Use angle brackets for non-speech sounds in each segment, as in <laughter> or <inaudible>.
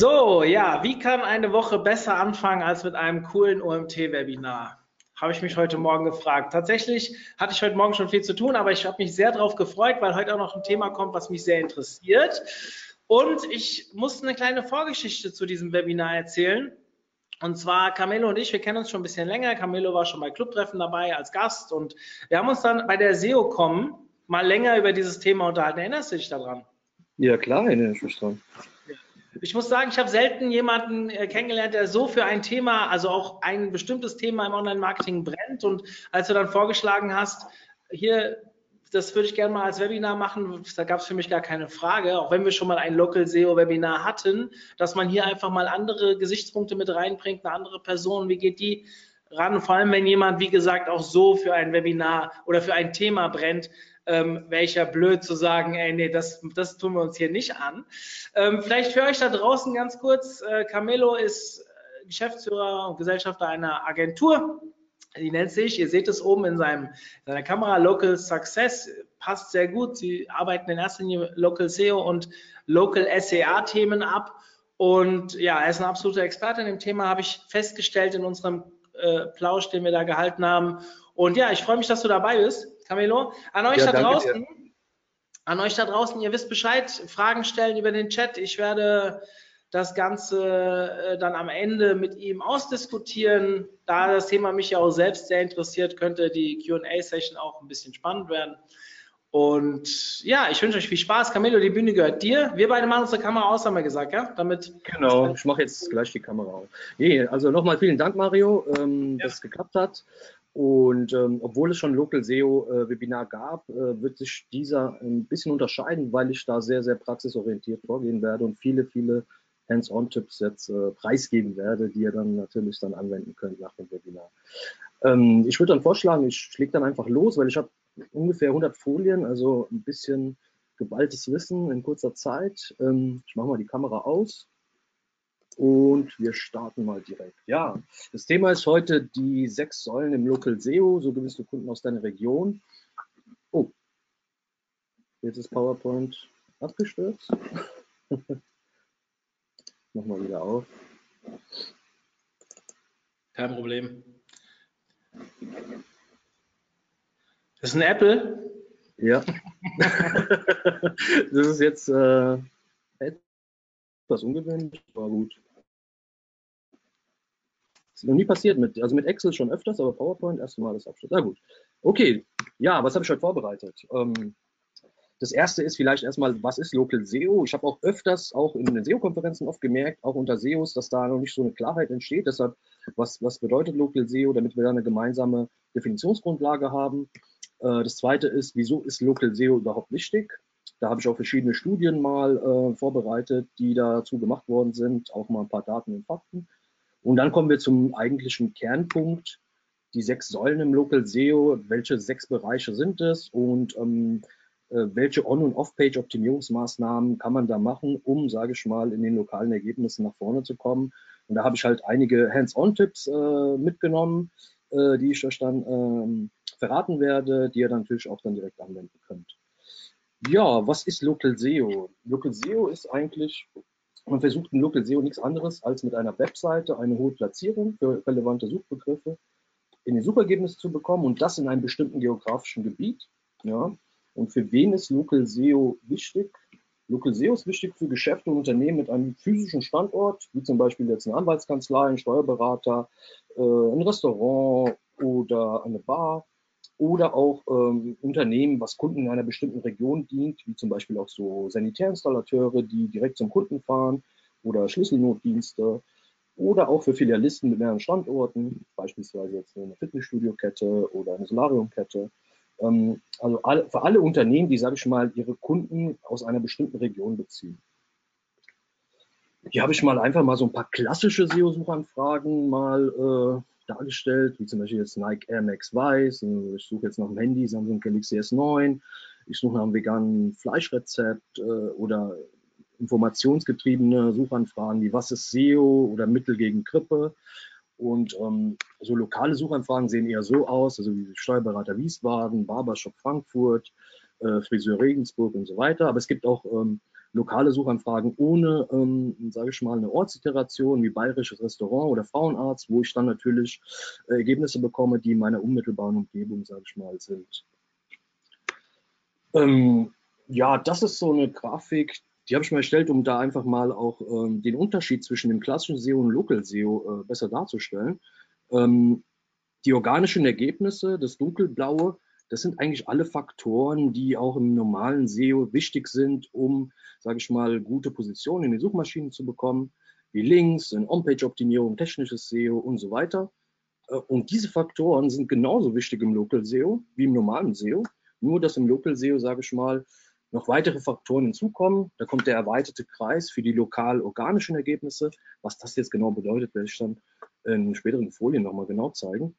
So, ja, wie kann eine Woche besser anfangen als mit einem coolen OMT-Webinar? Habe ich mich heute Morgen gefragt. Tatsächlich hatte ich heute Morgen schon viel zu tun, aber ich habe mich sehr darauf gefreut, weil heute auch noch ein Thema kommt, was mich sehr interessiert. Und ich musste eine kleine Vorgeschichte zu diesem Webinar erzählen. Und zwar Camelo und ich, wir kennen uns schon ein bisschen länger. Camelo war schon bei Clubtreffen dabei als Gast und wir haben uns dann bei der SEO-Com mal länger über dieses Thema unterhalten. Erinnerst du dich daran? Ja, klar, erinnere ich mich dran. Ich muss sagen, ich habe selten jemanden äh, kennengelernt, der so für ein Thema, also auch ein bestimmtes Thema im Online-Marketing brennt. Und als du dann vorgeschlagen hast, hier, das würde ich gerne mal als Webinar machen, da gab es für mich gar keine Frage, auch wenn wir schon mal ein Local SEO-Webinar hatten, dass man hier einfach mal andere Gesichtspunkte mit reinbringt, eine andere Person, wie geht die ran? Vor allem, wenn jemand, wie gesagt, auch so für ein Webinar oder für ein Thema brennt, ähm, welcher blöd zu sagen, ey, nee, das, das tun wir uns hier nicht an. Ähm, vielleicht für euch da draußen ganz kurz, äh, Camelo ist äh, Geschäftsführer und Gesellschafter einer Agentur. Die nennt sich, ihr seht es oben in seinem, seiner Kamera, Local Success, passt sehr gut. Sie arbeiten in erster Linie Local SEO und Local SEA-Themen ab. Und ja, er ist ein absoluter Experte in dem Thema, habe ich festgestellt in unserem äh, Plausch, den wir da gehalten haben. Und ja, ich freue mich, dass du dabei bist. Camilo. An euch ja, da draußen, dir. an euch da draußen, ihr wisst Bescheid, Fragen stellen über den Chat. Ich werde das Ganze äh, dann am Ende mit ihm ausdiskutieren. Da das Thema mich ja auch selbst sehr interessiert, könnte die QA-Session auch ein bisschen spannend werden. Und ja, ich wünsche euch viel Spaß. Camilo, die Bühne gehört dir. Wir beide machen unsere Kamera aus, haben wir gesagt, ja? Damit genau, ich mache jetzt gleich die Kamera auf. Nee, also nochmal vielen Dank, Mario, ähm, ja. dass es geklappt hat. Und ähm, obwohl es schon Local SEO äh, Webinar gab, äh, wird sich dieser ein bisschen unterscheiden, weil ich da sehr, sehr praxisorientiert vorgehen werde und viele, viele Hands-on-Tipps jetzt äh, preisgeben werde, die ihr dann natürlich dann anwenden könnt nach dem Webinar. Ähm, ich würde dann vorschlagen, ich schläge dann einfach los, weil ich habe ungefähr 100 Folien, also ein bisschen geballtes Wissen in kurzer Zeit. Ähm, ich mache mal die Kamera aus. Und wir starten mal direkt. Ja, das Thema ist heute die sechs Säulen im Local SEO. So gewinnst du Kunden aus deiner Region. Oh, jetzt ist PowerPoint abgestürzt. <laughs> Nochmal wieder auf. Kein Problem. Das ist ein Apple? Ja. <laughs> das ist jetzt äh, etwas ungewöhnlich, aber gut. Ist noch nie passiert mit, also mit Excel schon öfters, aber PowerPoint erst mal das Abschluss. Na gut. Okay, ja, was habe ich heute vorbereitet? Ähm, das erste ist vielleicht erstmal, was ist Local SEO? Ich habe auch öfters, auch in den SEO-Konferenzen oft gemerkt, auch unter SEOs, dass da noch nicht so eine Klarheit entsteht. Deshalb, was, was bedeutet Local SEO, damit wir da eine gemeinsame Definitionsgrundlage haben? Äh, das zweite ist, wieso ist Local SEO überhaupt wichtig? Da habe ich auch verschiedene Studien mal äh, vorbereitet, die dazu gemacht worden sind, auch mal ein paar Daten und Fakten. Und dann kommen wir zum eigentlichen Kernpunkt, die sechs Säulen im Local SEO. Welche sechs Bereiche sind es und ähm, äh, welche On- und Off-Page-Optimierungsmaßnahmen kann man da machen, um, sage ich mal, in den lokalen Ergebnissen nach vorne zu kommen? Und da habe ich halt einige Hands-on-Tipps äh, mitgenommen, äh, die ich euch dann ähm, verraten werde, die ihr dann natürlich auch dann direkt anwenden könnt. Ja, was ist Local SEO? Local SEO ist eigentlich man versucht in Local SEO nichts anderes, als mit einer Webseite eine hohe Platzierung für relevante Suchbegriffe in die Suchergebnisse zu bekommen und das in einem bestimmten geografischen Gebiet. Ja. Und für wen ist Local SEO wichtig? Local SEO ist wichtig für Geschäfte und Unternehmen mit einem physischen Standort, wie zum Beispiel jetzt eine Anwaltskanzlei, ein Steuerberater, äh, ein Restaurant oder eine Bar oder auch ähm, Unternehmen, was Kunden in einer bestimmten Region dient, wie zum Beispiel auch so Sanitärinstallateure, die direkt zum Kunden fahren oder Schlüsselnotdienste oder auch für Filialisten mit mehreren Standorten, beispielsweise jetzt eine Fitnessstudio-Kette oder eine Solariumkette. Ähm, also alle, für alle Unternehmen, die, sage ich mal, ihre Kunden aus einer bestimmten Region beziehen. Hier habe ich mal einfach mal so ein paar klassische SEO-Suchanfragen mal äh, dargestellt, wie zum Beispiel jetzt Nike Air Max Weiß. Ich suche jetzt nach dem Handy Samsung Galaxy S9. Ich suche nach einem veganen Fleischrezept äh, oder informationsgetriebene Suchanfragen wie was ist SEO oder Mittel gegen Grippe. Und ähm, so lokale Suchanfragen sehen eher so aus, also wie Steuerberater Wiesbaden, Barbershop Frankfurt, äh, Friseur Regensburg und so weiter. Aber es gibt auch ähm, lokale Suchanfragen ohne, ähm, sage ich mal, eine Ortsiteration wie bayerisches Restaurant oder Frauenarzt, wo ich dann natürlich äh, Ergebnisse bekomme, die in meiner unmittelbaren Umgebung, sage ich mal, sind. Ähm, ja, das ist so eine Grafik, die habe ich mir erstellt, um da einfach mal auch ähm, den Unterschied zwischen dem klassischen SEO und Local SEO äh, besser darzustellen. Ähm, die organischen Ergebnisse, das dunkelblaue, das sind eigentlich alle Faktoren, die auch im normalen SEO wichtig sind, um, sage ich mal, gute Positionen in den Suchmaschinen zu bekommen, wie Links, in On-Page-Optimierung, technisches SEO und so weiter. Äh, und diese Faktoren sind genauso wichtig im Local SEO wie im normalen SEO. Nur, dass im Local SEO, sage ich mal, noch weitere Faktoren hinzukommen. Da kommt der erweiterte Kreis für die lokal organischen Ergebnisse. Was das jetzt genau bedeutet, werde ich dann in späteren Folien nochmal genau zeigen.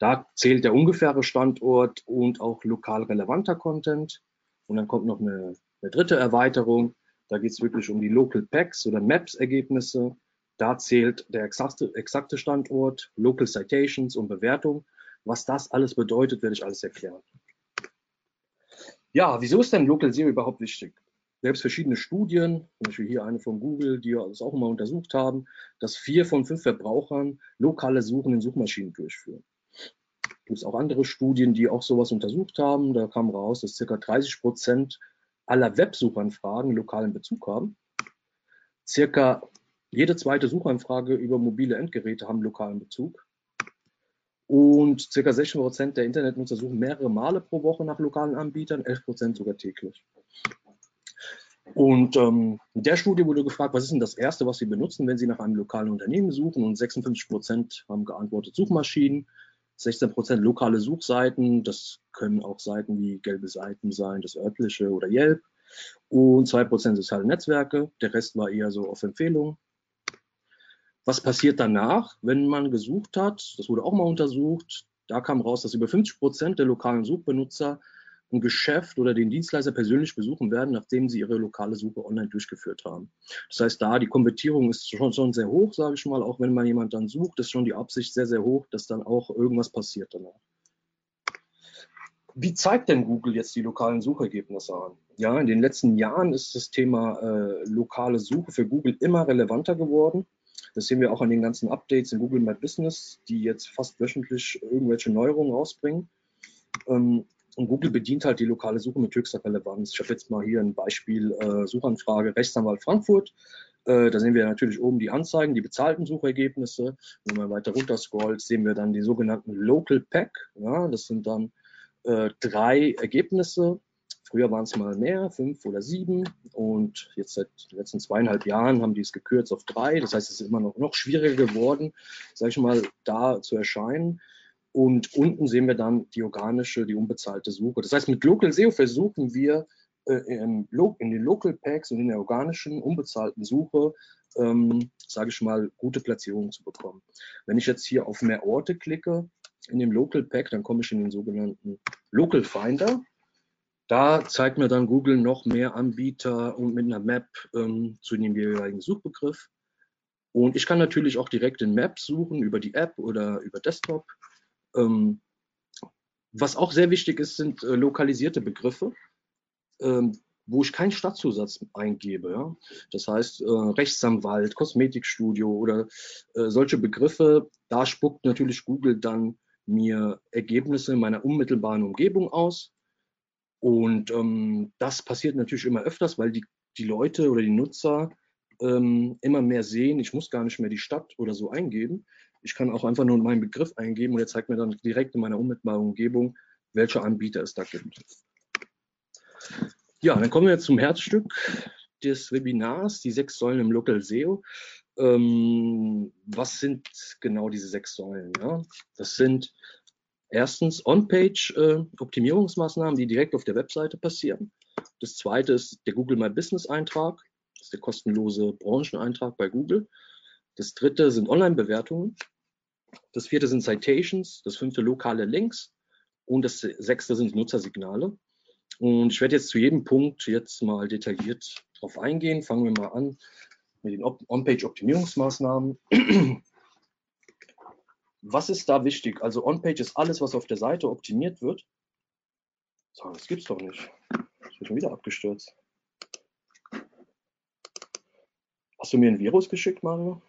Da zählt der ungefähre Standort und auch lokal relevanter Content. Und dann kommt noch eine, eine dritte Erweiterung. Da geht es wirklich um die Local Packs oder Maps-Ergebnisse. Da zählt der exakte, exakte Standort, Local Citations und Bewertung. Was das alles bedeutet, werde ich alles erklären. Ja, wieso ist denn Local SEO überhaupt wichtig? Es verschiedene Studien, zum Beispiel hier eine von Google, die das auch mal untersucht haben, dass vier von fünf Verbrauchern lokale Suchen in Suchmaschinen durchführen. Es gibt auch andere Studien, die auch sowas untersucht haben. Da kam raus, dass ca. 30 Prozent aller Websuchanfragen lokalen Bezug haben. Circa jede zweite Suchanfrage über mobile Endgeräte haben lokalen Bezug. Und ca. 16 Prozent der Internetnutzer suchen mehrere Male pro Woche nach lokalen Anbietern, 11 Prozent sogar täglich. Und ähm, in der Studie wurde gefragt, was ist denn das Erste, was Sie benutzen, wenn Sie nach einem lokalen Unternehmen suchen? Und 56 Prozent haben geantwortet Suchmaschinen, 16 Prozent lokale Suchseiten, das können auch Seiten wie gelbe Seiten sein, das örtliche oder Yelp. Und 2 Prozent soziale Netzwerke, der Rest war eher so auf Empfehlung. Was passiert danach, wenn man gesucht hat? Das wurde auch mal untersucht. Da kam raus, dass über 50 Prozent der lokalen Suchbenutzer ein Geschäft oder den Dienstleister persönlich besuchen werden, nachdem sie ihre lokale Suche online durchgeführt haben. Das heißt, da die Konvertierung ist schon, schon sehr hoch, sage ich mal, auch wenn man jemand dann sucht, ist schon die Absicht sehr, sehr hoch, dass dann auch irgendwas passiert danach. Wie zeigt denn Google jetzt die lokalen Suchergebnisse an? Ja, in den letzten Jahren ist das Thema äh, lokale Suche für Google immer relevanter geworden. Das sehen wir auch an den ganzen Updates in Google My Business, die jetzt fast wöchentlich irgendwelche Neuerungen rausbringen. Ähm, und Google bedient halt die lokale Suche mit höchster Relevanz. Ich habe jetzt mal hier ein Beispiel äh, Suchanfrage Rechtsanwalt Frankfurt. Äh, da sehen wir natürlich oben die Anzeigen, die bezahlten Suchergebnisse. Wenn man weiter runter scrollt, sehen wir dann die sogenannten Local Pack. Ja, das sind dann äh, drei Ergebnisse Früher waren es mal mehr, fünf oder sieben. Und jetzt seit den letzten zweieinhalb Jahren haben die es gekürzt auf drei. Das heißt, es ist immer noch, noch schwieriger geworden, sage ich mal, da zu erscheinen. Und unten sehen wir dann die organische, die unbezahlte Suche. Das heißt, mit Local SEO versuchen wir äh, in, den Local Packs und in der organischen, unbezahlten Suche, ähm, sage ich mal, gute Platzierungen zu bekommen. Wenn ich jetzt hier auf mehr Orte klicke in dem Local Pack, dann komme ich in den sogenannten Local Finder. Da zeigt mir dann Google noch mehr Anbieter und mit einer Map ähm, zu dem jeweiligen Suchbegriff. Und ich kann natürlich auch direkt in Maps suchen über die App oder über Desktop. Ähm, was auch sehr wichtig ist, sind äh, lokalisierte Begriffe, ähm, wo ich keinen Stadtzusatz eingebe. Ja? Das heißt, äh, Rechtsanwalt, Kosmetikstudio oder äh, solche Begriffe, da spuckt natürlich Google dann mir Ergebnisse in meiner unmittelbaren Umgebung aus. Und ähm, das passiert natürlich immer öfters, weil die, die Leute oder die Nutzer ähm, immer mehr sehen, ich muss gar nicht mehr die Stadt oder so eingeben. Ich kann auch einfach nur meinen Begriff eingeben und er zeigt mir dann direkt in meiner unmittelbaren Umgebung, welche Anbieter es da gibt. Ja, dann kommen wir jetzt zum Herzstück des Webinars, die sechs Säulen im Local SEO. Ähm, was sind genau diese sechs Säulen? Ja? Das sind Erstens On-Page-Optimierungsmaßnahmen, äh, die direkt auf der Webseite passieren. Das zweite ist der Google My Business Eintrag. Das ist der kostenlose Brancheneintrag bei Google. Das dritte sind Online-Bewertungen. Das vierte sind Citations. Das fünfte lokale Links. Und das sechste sind Nutzersignale. Und ich werde jetzt zu jedem Punkt jetzt mal detailliert drauf eingehen. Fangen wir mal an mit den On-Page-Optimierungsmaßnahmen. <clears throat> Was ist da wichtig? Also On-Page ist alles, was auf der Seite optimiert wird. So, das gibt's doch nicht. Ich bin schon wieder abgestürzt. Hast du mir ein Virus geschickt, Mario?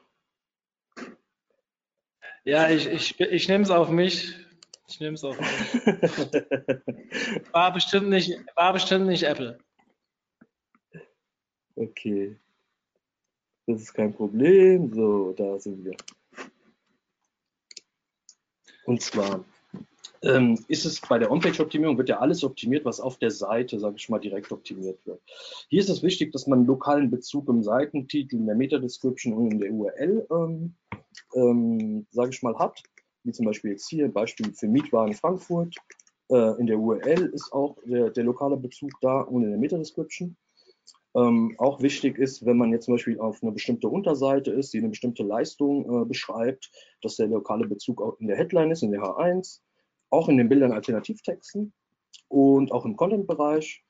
Ja, ich, ich, ich nehme es auf mich. Ich nehme es auf mich. <laughs> War bestimmt nicht, war bestimmt nicht Apple. Okay. Das ist kein Problem. So, da sind wir. Und zwar ähm, ist es bei der On-Page-Optimierung, wird ja alles optimiert, was auf der Seite, sage ich mal, direkt optimiert wird. Hier ist es wichtig, dass man einen lokalen Bezug im Seitentitel, in der Meta-Description und in der URL, ähm, ähm, sage ich mal, hat. Wie zum Beispiel jetzt hier, Beispiel für Mietwagen Frankfurt. Äh, in der URL ist auch der, der lokale Bezug da und in der Meta-Description. Ähm, auch wichtig ist, wenn man jetzt zum Beispiel auf eine bestimmte Unterseite ist, die eine bestimmte Leistung äh, beschreibt, dass der lokale Bezug auch in der Headline ist, in der H1, auch in den Bildern Alternativtexten und auch im Content-Bereich.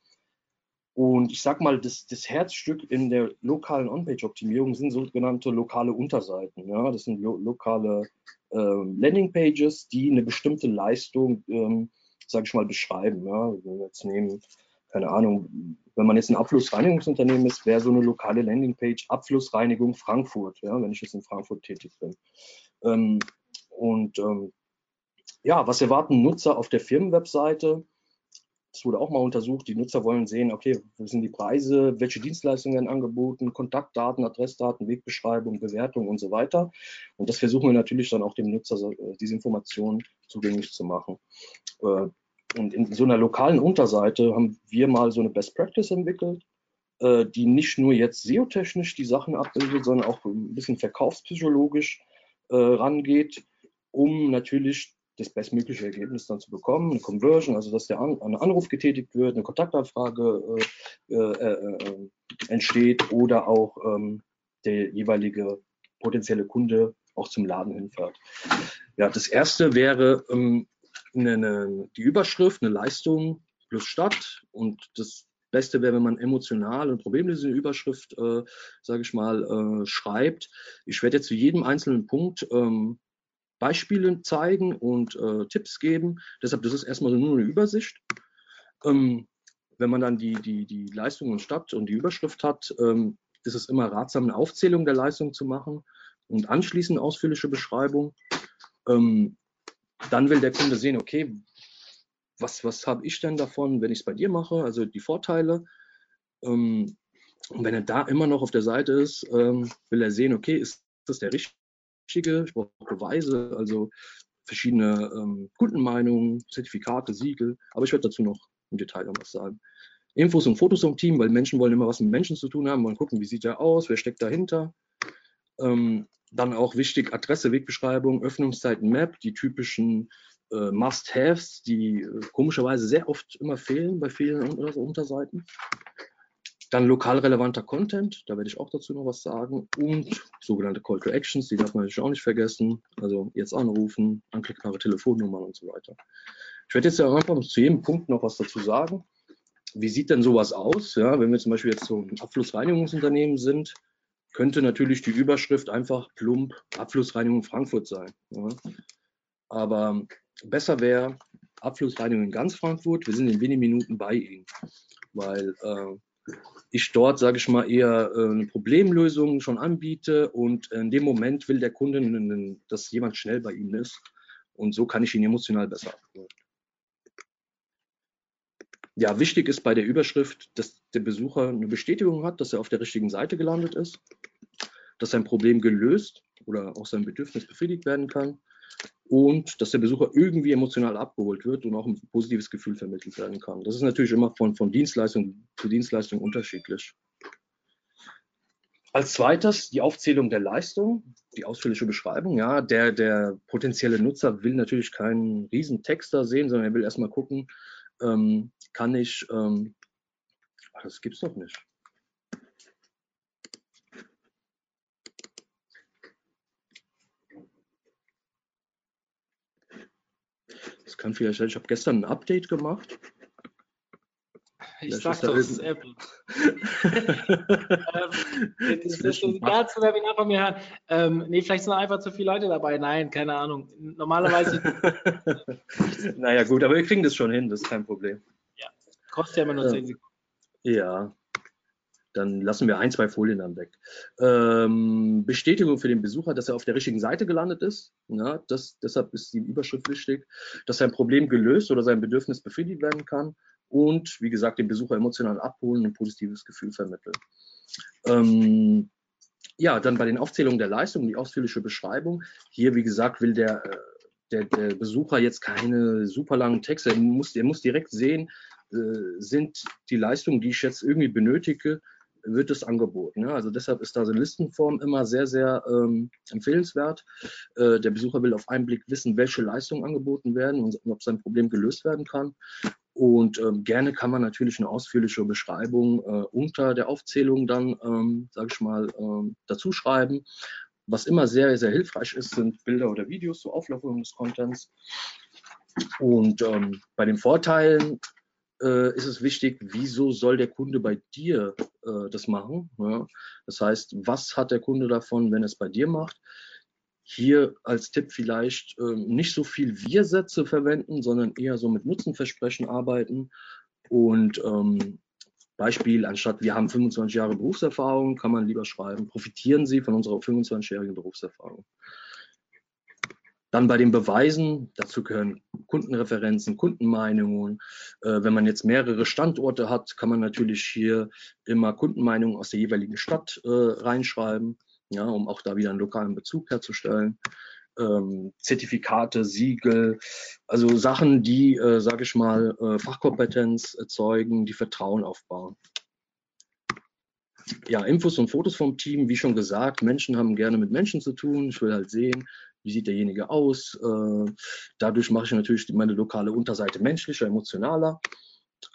Und ich sag mal, das, das, Herzstück in der lokalen On-Page-Optimierung sind sogenannte lokale Unterseiten. Ja? Das sind lo lokale ähm, Landing-Pages, die eine bestimmte Leistung, ähm, sage ich mal, beschreiben. Ja? Wenn wir jetzt nehmen, keine Ahnung, wenn man jetzt ein Abflussreinigungsunternehmen ist, wäre so eine lokale Landingpage Abflussreinigung Frankfurt, ja, wenn ich jetzt in Frankfurt tätig bin. Ähm, und ähm, ja, was erwarten Nutzer auf der Firmenwebseite? Das wurde auch mal untersucht. Die Nutzer wollen sehen, okay, wo sind die Preise, welche Dienstleistungen werden angeboten, Kontaktdaten, Adressdaten, Wegbeschreibung, Bewertung und so weiter. Und das versuchen wir natürlich dann auch dem Nutzer äh, diese Informationen zugänglich zu machen. Äh, und in so einer lokalen Unterseite haben wir mal so eine Best Practice entwickelt, äh, die nicht nur jetzt SEO-technisch die Sachen abbildet, sondern auch ein bisschen verkaufspsychologisch rangeht, um natürlich das bestmögliche Ergebnis dann zu bekommen, eine Conversion, also dass der An ein Anruf getätigt wird, eine Kontaktanfrage äh, äh, äh, entsteht oder auch ähm, der jeweilige potenzielle Kunde auch zum Laden hinfährt. Ja, das erste wäre ähm, eine, eine, die Überschrift, eine Leistung plus Stadt und das Beste wäre, wenn man emotional und problemlösende Überschrift, äh, sage ich mal, äh, schreibt. Ich werde jetzt zu jedem einzelnen Punkt ähm, Beispiele zeigen und äh, Tipps geben. Deshalb, das ist erstmal nur eine Übersicht. Ähm, wenn man dann die, die, die Leistung und Stadt und die Überschrift hat, ähm, ist es immer ratsam, eine Aufzählung der Leistung zu machen und anschließend ausführliche Beschreibung. Ähm, dann will der Kunde sehen, okay, was, was habe ich denn davon, wenn ich es bei dir mache, also die Vorteile. Ähm, und wenn er da immer noch auf der Seite ist, ähm, will er sehen, okay, ist das der richtige? Ich brauche Beweise, also verschiedene ähm, Kundenmeinungen, Zertifikate, Siegel. Aber ich werde dazu noch im Detail noch was sagen. Infos und Fotos vom Team, weil Menschen wollen immer was mit Menschen zu tun haben, wollen gucken, wie sieht er aus, wer steckt dahinter. Ähm, dann auch wichtig, Adresse, Wegbeschreibung, Öffnungszeiten, Map, die typischen äh, Must-Haves, die äh, komischerweise sehr oft immer fehlen bei vielen Unterseiten. Dann lokal relevanter Content, da werde ich auch dazu noch was sagen. Und sogenannte Call to Actions, die darf man natürlich auch nicht vergessen. Also jetzt anrufen, anklickbare Telefonnummern und so weiter. Ich werde jetzt ja einfach zu jedem Punkt noch was dazu sagen. Wie sieht denn sowas aus? Ja, wenn wir zum Beispiel jetzt so ein Abflussreinigungsunternehmen sind, könnte natürlich die Überschrift einfach plump Abflussreinigung Frankfurt sein. Ja. Aber besser wäre Abflussreinigung in ganz Frankfurt. Wir sind in wenigen Minuten bei Ihnen, weil äh, ich dort, sage ich mal, eher äh, eine Problemlösung schon anbiete und in dem Moment will der Kunde, dass jemand schnell bei Ihnen ist und so kann ich ihn emotional besser abholen. Ja, wichtig ist bei der Überschrift, dass der Besucher eine Bestätigung hat, dass er auf der richtigen Seite gelandet ist, dass sein Problem gelöst oder auch sein Bedürfnis befriedigt werden kann und dass der Besucher irgendwie emotional abgeholt wird und auch ein positives Gefühl vermittelt werden kann. Das ist natürlich immer von, von Dienstleistung zu Dienstleistung unterschiedlich. Als zweites die Aufzählung der Leistung, die ausführliche Beschreibung. Ja, der, der potenzielle Nutzer will natürlich keinen riesen Text da sehen, sondern er will erstmal gucken, ähm, kann ich, ähm, das gibt's doch nicht. Kann vielleicht, ich habe gestern ein Update gemacht. Ich Vielleicht sag doch, es ist Apple. <laughs> ähm, das ist ein Webinar von mir hören. Ähm, nee, vielleicht sind einfach zu viele Leute dabei. Nein, keine Ahnung. Normalerweise <laughs> naja, gut, aber wir kriegen das schon hin, das ist kein Problem. kostet ja immer nur Ja. 10 Sekunden. Ja, dann lassen wir ein, zwei Folien dann weg. Ähm, Bestätigung für den Besucher, dass er auf der richtigen Seite gelandet ist. Ja, das, deshalb ist die Überschrift wichtig, dass sein Problem gelöst oder sein Bedürfnis befriedigt werden kann und, wie gesagt, den Besucher emotional abholen und ein positives Gefühl vermitteln. Ähm, ja, dann bei den Aufzählungen der Leistung, die ausführliche Beschreibung. Hier, wie gesagt, will der, äh, der, der Besucher jetzt keine super langen Texte. Er muss, er muss direkt sehen, äh, sind die Leistungen, die ich jetzt irgendwie benötige, wird es angeboten. Ja? Also deshalb ist da so eine Listenform immer sehr, sehr ähm, empfehlenswert. Äh, der Besucher will auf einen Blick wissen, welche Leistungen angeboten werden und ob sein Problem gelöst werden kann. Und ähm, gerne kann man natürlich eine ausführliche Beschreibung äh, unter der Aufzählung dann, ähm, sage ich mal, ähm, dazu schreiben. Was immer sehr, sehr hilfreich ist, sind Bilder oder Videos zur Auflockerung des Contents. Und ähm, bei den Vorteilen äh, ist es wichtig, wieso soll der Kunde bei dir äh, das machen? Ja? Das heißt, was hat der Kunde davon, wenn er es bei dir macht? Hier als Tipp vielleicht ähm, nicht so viel Wir-Sätze verwenden, sondern eher so mit Nutzenversprechen arbeiten. Und ähm, Beispiel, anstatt wir haben 25 Jahre Berufserfahrung, kann man lieber schreiben, profitieren Sie von unserer 25-jährigen Berufserfahrung. Dann bei den Beweisen, dazu gehören Kundenreferenzen, Kundenmeinungen. Äh, wenn man jetzt mehrere Standorte hat, kann man natürlich hier immer Kundenmeinungen aus der jeweiligen Stadt äh, reinschreiben, ja, um auch da wieder einen lokalen Bezug herzustellen. Ähm, Zertifikate, Siegel, also Sachen, die, äh, sage ich mal, äh, Fachkompetenz erzeugen, die Vertrauen aufbauen. Ja, Infos und Fotos vom Team, wie schon gesagt, Menschen haben gerne mit Menschen zu tun. Ich will halt sehen, wie sieht derjenige aus. Äh, dadurch mache ich natürlich meine lokale Unterseite menschlicher, emotionaler.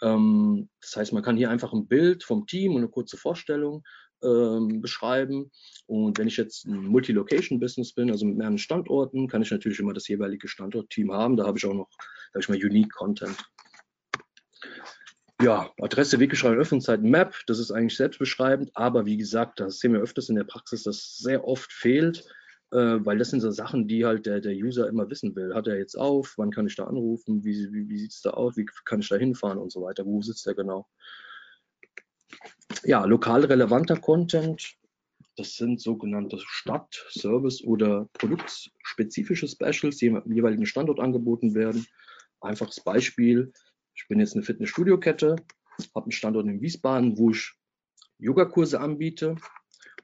Ähm, das heißt, man kann hier einfach ein Bild vom Team und eine kurze Vorstellung ähm, beschreiben. Und wenn ich jetzt ein Multi-Location-Business bin, also mit mehreren Standorten, kann ich natürlich immer das jeweilige Standortteam haben. Da habe ich auch noch, habe ich mal Unique Content. Ja, Adresse, Wegbeschreibung, Öffnungszeit, Map, das ist eigentlich selbstbeschreibend, aber wie gesagt, das sehen wir öfters in der Praxis, dass sehr oft fehlt, äh, weil das sind so Sachen, die halt der, der User immer wissen will. Hat er jetzt auf? Wann kann ich da anrufen? Wie, wie, wie sieht es da aus? Wie kann ich da hinfahren und so weiter? Wo sitzt er genau? Ja, lokal relevanter Content, das sind sogenannte Stadt-, Service- oder produktspezifische Specials, die im jeweiligen Standort angeboten werden. Einfaches Beispiel, ich bin jetzt eine Fitnessstudio-Kette, habe einen Standort in Wiesbaden, wo ich Yogakurse anbiete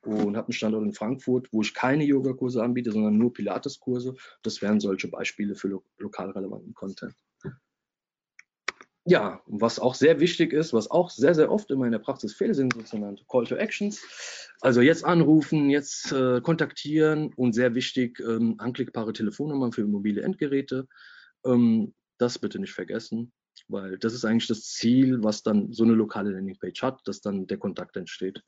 und habe einen Standort in Frankfurt, wo ich keine Yogakurse anbiete, sondern nur Pilateskurse. Das wären solche Beispiele für lo lokal relevanten Content. Ja, und was auch sehr wichtig ist, was auch sehr, sehr oft in meiner Praxis fehlt, sind sogenannte Call to Actions. Also jetzt anrufen, jetzt äh, kontaktieren und sehr wichtig, ähm, anklickbare Telefonnummern für mobile Endgeräte. Ähm, das bitte nicht vergessen, weil das ist eigentlich das Ziel, was dann so eine lokale Landingpage hat, dass dann der Kontakt entsteht.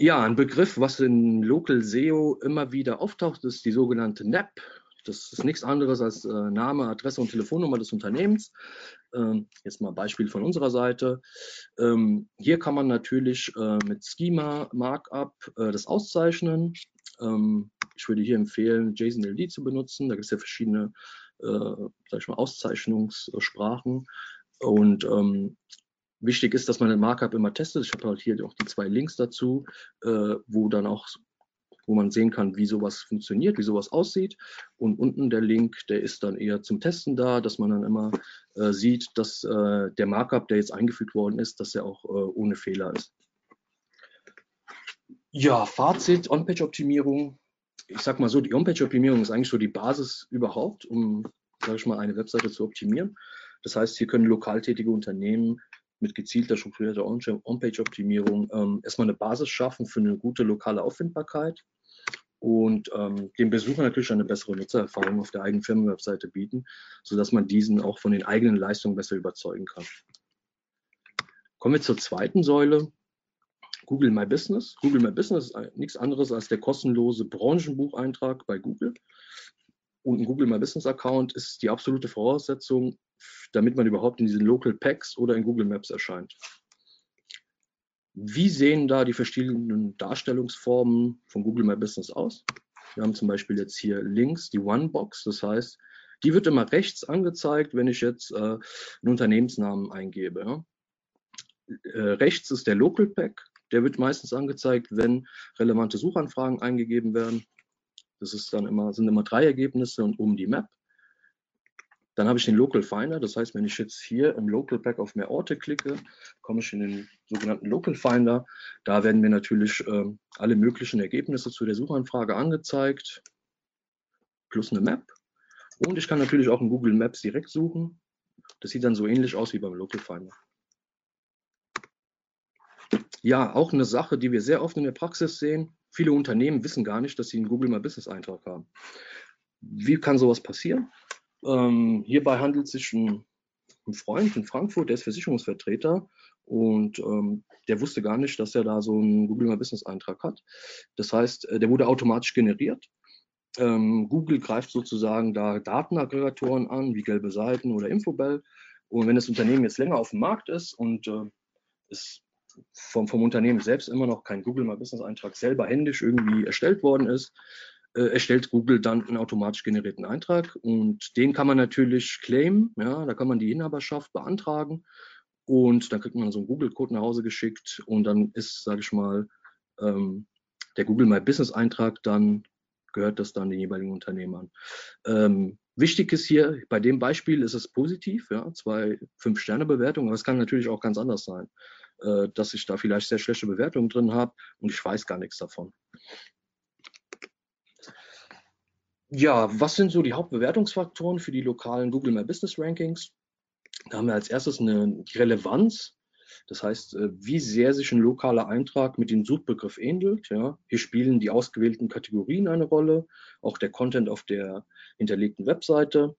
Ja, ein Begriff, was in Local SEO immer wieder auftaucht, ist die sogenannte NAP. Das ist nichts anderes als äh, Name, Adresse und Telefonnummer des Unternehmens. Ähm, jetzt mal Beispiel von unserer Seite. Ähm, hier kann man natürlich äh, mit Schema, Markup äh, das auszeichnen. Ähm, ich würde hier empfehlen, JSON-LD zu benutzen. Da gibt es ja verschiedene äh, sag ich mal, Auszeichnungssprachen. Und ähm, wichtig ist, dass man den Markup immer testet. Ich habe halt hier auch die zwei Links dazu, äh, wo dann auch wo man sehen kann, wie sowas funktioniert, wie sowas aussieht. Und unten der Link, der ist dann eher zum Testen da, dass man dann immer äh, sieht, dass äh, der Markup, der jetzt eingefügt worden ist, dass er auch äh, ohne Fehler ist. Ja, Fazit, On-Page-Optimierung. Ich sag mal so, die On-Page-Optimierung ist eigentlich so die Basis überhaupt, um, sage ich mal, eine Webseite zu optimieren. Das heißt, hier können lokal tätige Unternehmen mit gezielter, strukturierter On-Page-Optimierung ähm, erstmal eine Basis schaffen für eine gute lokale Auffindbarkeit und ähm, dem Besucher natürlich eine bessere Nutzererfahrung auf der eigenen Firmenwebseite bieten, sodass man diesen auch von den eigenen Leistungen besser überzeugen kann. Kommen wir zur zweiten Säule, Google My Business. Google My Business ist nichts anderes als der kostenlose Branchenbucheintrag bei Google. Und ein Google My Business Account ist die absolute Voraussetzung, damit man überhaupt in diesen Local Packs oder in Google Maps erscheint. Wie sehen da die verschiedenen Darstellungsformen von Google My Business aus? Wir haben zum Beispiel jetzt hier links die One-Box, das heißt, die wird immer rechts angezeigt, wenn ich jetzt äh, einen Unternehmensnamen eingebe. Ja? Äh, rechts ist der Local Pack, der wird meistens angezeigt, wenn relevante Suchanfragen eingegeben werden. Das ist dann immer, sind immer drei Ergebnisse und oben die Map. Dann habe ich den Local Finder, das heißt, wenn ich jetzt hier im Local Pack auf mehr Orte klicke, komme ich in den sogenannten Local Finder. Da werden mir natürlich äh, alle möglichen Ergebnisse zu der Suchanfrage angezeigt, plus eine Map. Und ich kann natürlich auch in Google Maps direkt suchen. Das sieht dann so ähnlich aus wie beim Local Finder. Ja, auch eine Sache, die wir sehr oft in der Praxis sehen. Viele Unternehmen wissen gar nicht, dass sie einen Google My Business Eintrag haben. Wie kann sowas passieren? Ähm, hierbei handelt es sich um einen Freund in Frankfurt, der ist Versicherungsvertreter und ähm, der wusste gar nicht, dass er da so einen Google My Business Eintrag hat. Das heißt, äh, der wurde automatisch generiert. Ähm, Google greift sozusagen da Datenaggregatoren an, wie gelbe Seiten oder Infobell. Und wenn das Unternehmen jetzt länger auf dem Markt ist und äh, es vom, vom Unternehmen selbst immer noch kein Google My Business Eintrag selber händisch irgendwie erstellt worden ist, äh, erstellt Google dann einen automatisch generierten Eintrag und den kann man natürlich claimen, ja, da kann man die Inhaberschaft beantragen und dann kriegt man so einen Google-Code nach Hause geschickt und dann ist, sage ich mal, ähm, der Google My Business Eintrag dann gehört das dann den jeweiligen Unternehmern. Ähm, wichtig ist hier, bei dem Beispiel ist es positiv, ja, zwei Fünf-Sterne-Bewertungen, aber es kann natürlich auch ganz anders sein, äh, dass ich da vielleicht sehr schlechte Bewertungen drin habe und ich weiß gar nichts davon. Ja, was sind so die Hauptbewertungsfaktoren für die lokalen Google My Business Rankings? Da haben wir als erstes eine Relevanz. Das heißt, äh, wie sehr sich ein lokaler Eintrag mit dem Suchbegriff ähnelt. Ja. Hier spielen die ausgewählten Kategorien eine Rolle, auch der Content auf der hinterlegten Webseite.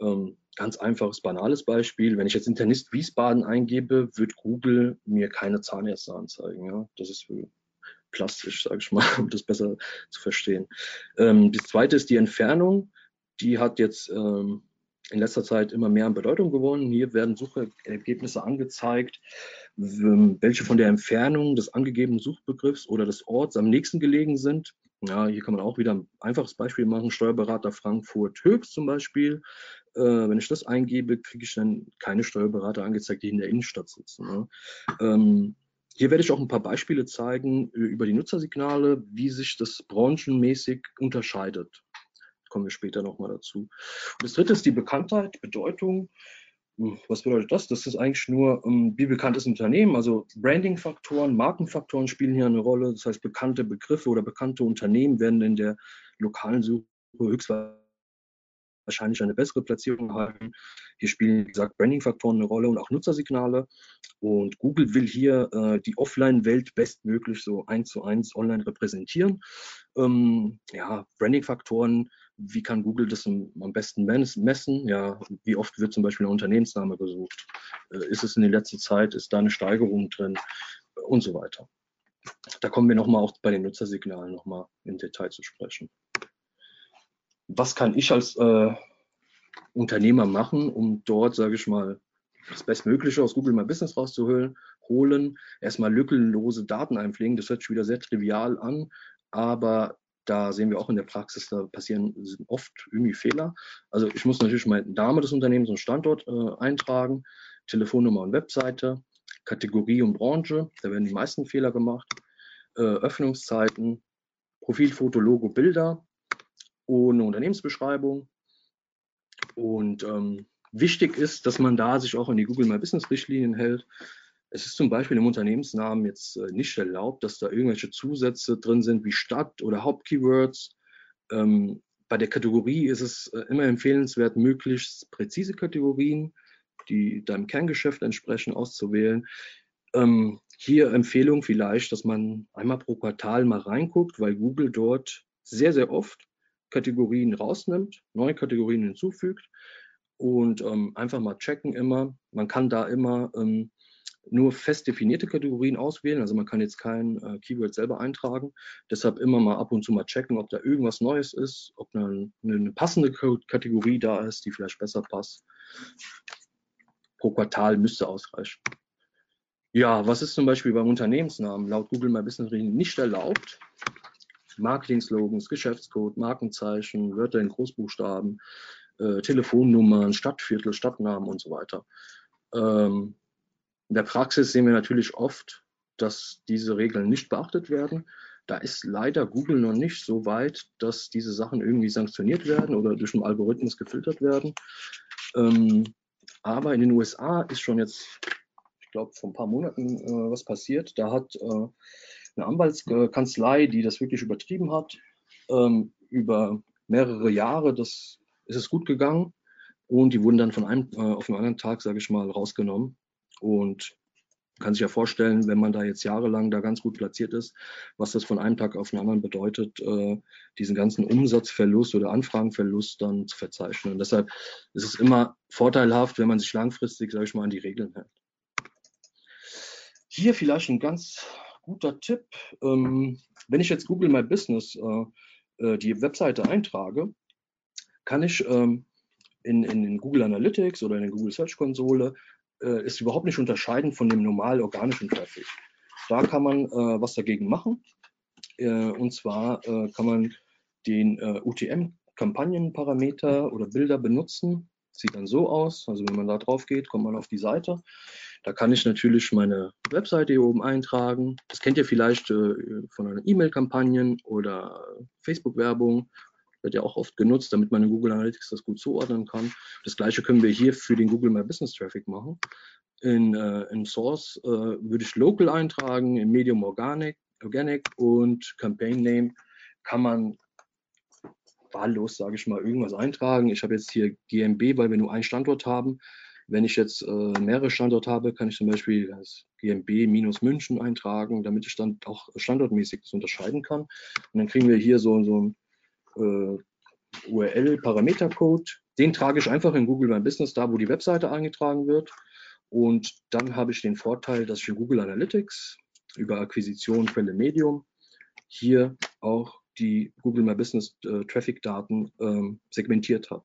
Ähm, ganz einfaches, banales Beispiel. Wenn ich jetzt Internist Wiesbaden eingebe, wird Google mir keine Zahnärzte anzeigen. Ja. Das ist plastisch, sage ich mal, <laughs> um das besser zu verstehen. Ähm, das zweite ist die Entfernung. Die hat jetzt ähm, in letzter Zeit immer mehr an Bedeutung gewonnen. Hier werden Suchergebnisse angezeigt, welche von der Entfernung des angegebenen Suchbegriffs oder des Orts am nächsten gelegen sind. Ja, hier kann man auch wieder ein einfaches Beispiel machen. Steuerberater Frankfurt Höchst zum Beispiel. Äh, wenn ich das eingebe, kriege ich dann keine Steuerberater angezeigt, die in der Innenstadt sitzen. Ne? Ähm, hier werde ich auch ein paar Beispiele zeigen äh, über die Nutzersignale, wie sich das branchenmäßig unterscheidet. Kommen wir später nochmal dazu. Und das dritte ist die Bekanntheit, Bedeutung. Hm, was bedeutet das? Das ist eigentlich nur, ähm, wie bekannt ist ein Unternehmen. Also Branding-Faktoren, Markenfaktoren spielen hier eine Rolle. Das heißt, bekannte Begriffe oder bekannte Unternehmen werden in der lokalen Suche höchstwahrscheinlich wahrscheinlich eine bessere Platzierung haben. Hier spielen, wie gesagt, Branding-Faktoren eine Rolle und auch Nutzersignale. Und Google will hier äh, die Offline-Welt bestmöglich so eins zu eins online repräsentieren. Ähm, ja, Branding-Faktoren, wie kann Google das am, besten messen? Ja, wie oft wird zum Beispiel ein Unternehmensname gesucht? Äh, ist es in der letzten Zeit, ist da eine Steigerung drin? Und so weiter. Da kommen wir nochmal auch bei den Nutzersignalen nochmal im Detail zu sprechen was kann ich als äh, Unternehmer machen, um dort, sage ich mal, das Bestmögliche aus Google My Business rauszuholen, holen, erstmal lückenlose Daten einpflegen. Das hört sich wieder sehr trivial an, aber da sehen wir auch in der Praxis, da passieren oft irgendwie Fehler. Also ich muss natürlich meinen Name des Unternehmens und Standort äh, eintragen, Telefonnummer und Webseite, Kategorie und Branche, da werden die meisten Fehler gemacht, äh, Öffnungszeiten, Profilfoto, Logo, Bilder, ohne Unternehmensbeschreibung. Und ähm, wichtig ist, dass man da sich auch an die Google My Business Richtlinien hält. Es ist zum Beispiel im Unternehmensnamen jetzt äh, nicht erlaubt, dass da irgendwelche Zusätze drin sind wie Stadt oder Hauptkeywords. Ähm, bei der Kategorie ist es äh, immer empfehlenswert, möglichst präzise Kategorien, die deinem Kerngeschäft entsprechen, auszuwählen. Ähm, hier Empfehlung vielleicht, dass man einmal pro Quartal mal reinguckt, weil Google dort sehr, sehr oft Kategorien rausnimmt, neue Kategorien hinzufügt und ähm, einfach mal checken immer. Man kann da immer ähm, nur fest definierte Kategorien auswählen. Also man kann jetzt kein äh, Keyword selber eintragen. Deshalb immer mal ab und zu mal checken, ob da irgendwas Neues ist, ob eine, eine passende Kategorie da ist, die vielleicht besser passt. Pro Quartal müsste ausreichen. Ja, was ist zum Beispiel beim Unternehmensnamen laut Google My Business Regeln nicht erlaubt? Marketing-Slogans, Geschäftscode, Markenzeichen, Wörter in Großbuchstaben, äh, Telefonnummern, Stadtviertel, Stadtnamen und so weiter. Ähm, in der Praxis sehen wir natürlich oft, dass diese Regeln nicht beachtet werden. Da ist leider Google noch nicht so weit, dass diese Sachen irgendwie sanktioniert werden oder durch einen Algorithmus gefiltert werden. Ähm, aber in den USA ist schon jetzt, ich glaube, vor ein paar Monaten äh, was passiert. Da hat äh, eine Anwaltskanzlei, die das wirklich übertrieben hat, ähm, über mehrere Jahre, das ist es gut gegangen. Und die wurden dann von einem äh, auf den anderen Tag, sage ich mal, rausgenommen. Und kann sich ja vorstellen, wenn man da jetzt jahrelang da ganz gut platziert ist, was das von einem Tag auf den anderen bedeutet, äh, diesen ganzen Umsatzverlust oder Anfragenverlust dann zu verzeichnen. Und deshalb ist es immer vorteilhaft, wenn man sich langfristig, sage ich mal, an die Regeln hält. Hier vielleicht ein ganz guter Tipp. Ähm, wenn ich jetzt Google My Business äh, äh, die Webseite eintrage, kann ich ähm, in, in, in Google Analytics oder in der Google Search Konsole äh, ist überhaupt nicht unterscheiden von dem normal organischen Traffic. Da kann man äh, was dagegen machen. Äh, und zwar äh, kann man den UTM-Kampagnenparameter oder Bilder benutzen. Sieht dann so aus. Also wenn man da drauf geht, kommt man auf die Seite. Da kann ich natürlich meine Webseite hier oben eintragen. Das kennt ihr vielleicht äh, von einer E-Mail-Kampagnen oder Facebook-Werbung wird ja auch oft genutzt, damit man in Google Analytics das gut zuordnen kann. Das gleiche können wir hier für den Google My Business Traffic machen. In, äh, in Source äh, würde ich Local eintragen, in Medium Organic, Organic und Campaign Name kann man wahllos, sage ich mal, irgendwas eintragen. Ich habe jetzt hier GMB, weil wir nur einen Standort haben. Wenn ich jetzt äh, mehrere Standorte habe, kann ich zum Beispiel das GMB minus München eintragen, damit ich dann auch standortmäßig das unterscheiden kann. Und dann kriegen wir hier so, so ein äh, URL-Parametercode. Den trage ich einfach in Google My Business, da wo die Webseite eingetragen wird. Und dann habe ich den Vorteil, dass ich in Google Analytics über Akquisition Quelle Medium hier auch die Google My Business äh, Traffic Daten ähm, segmentiert habe.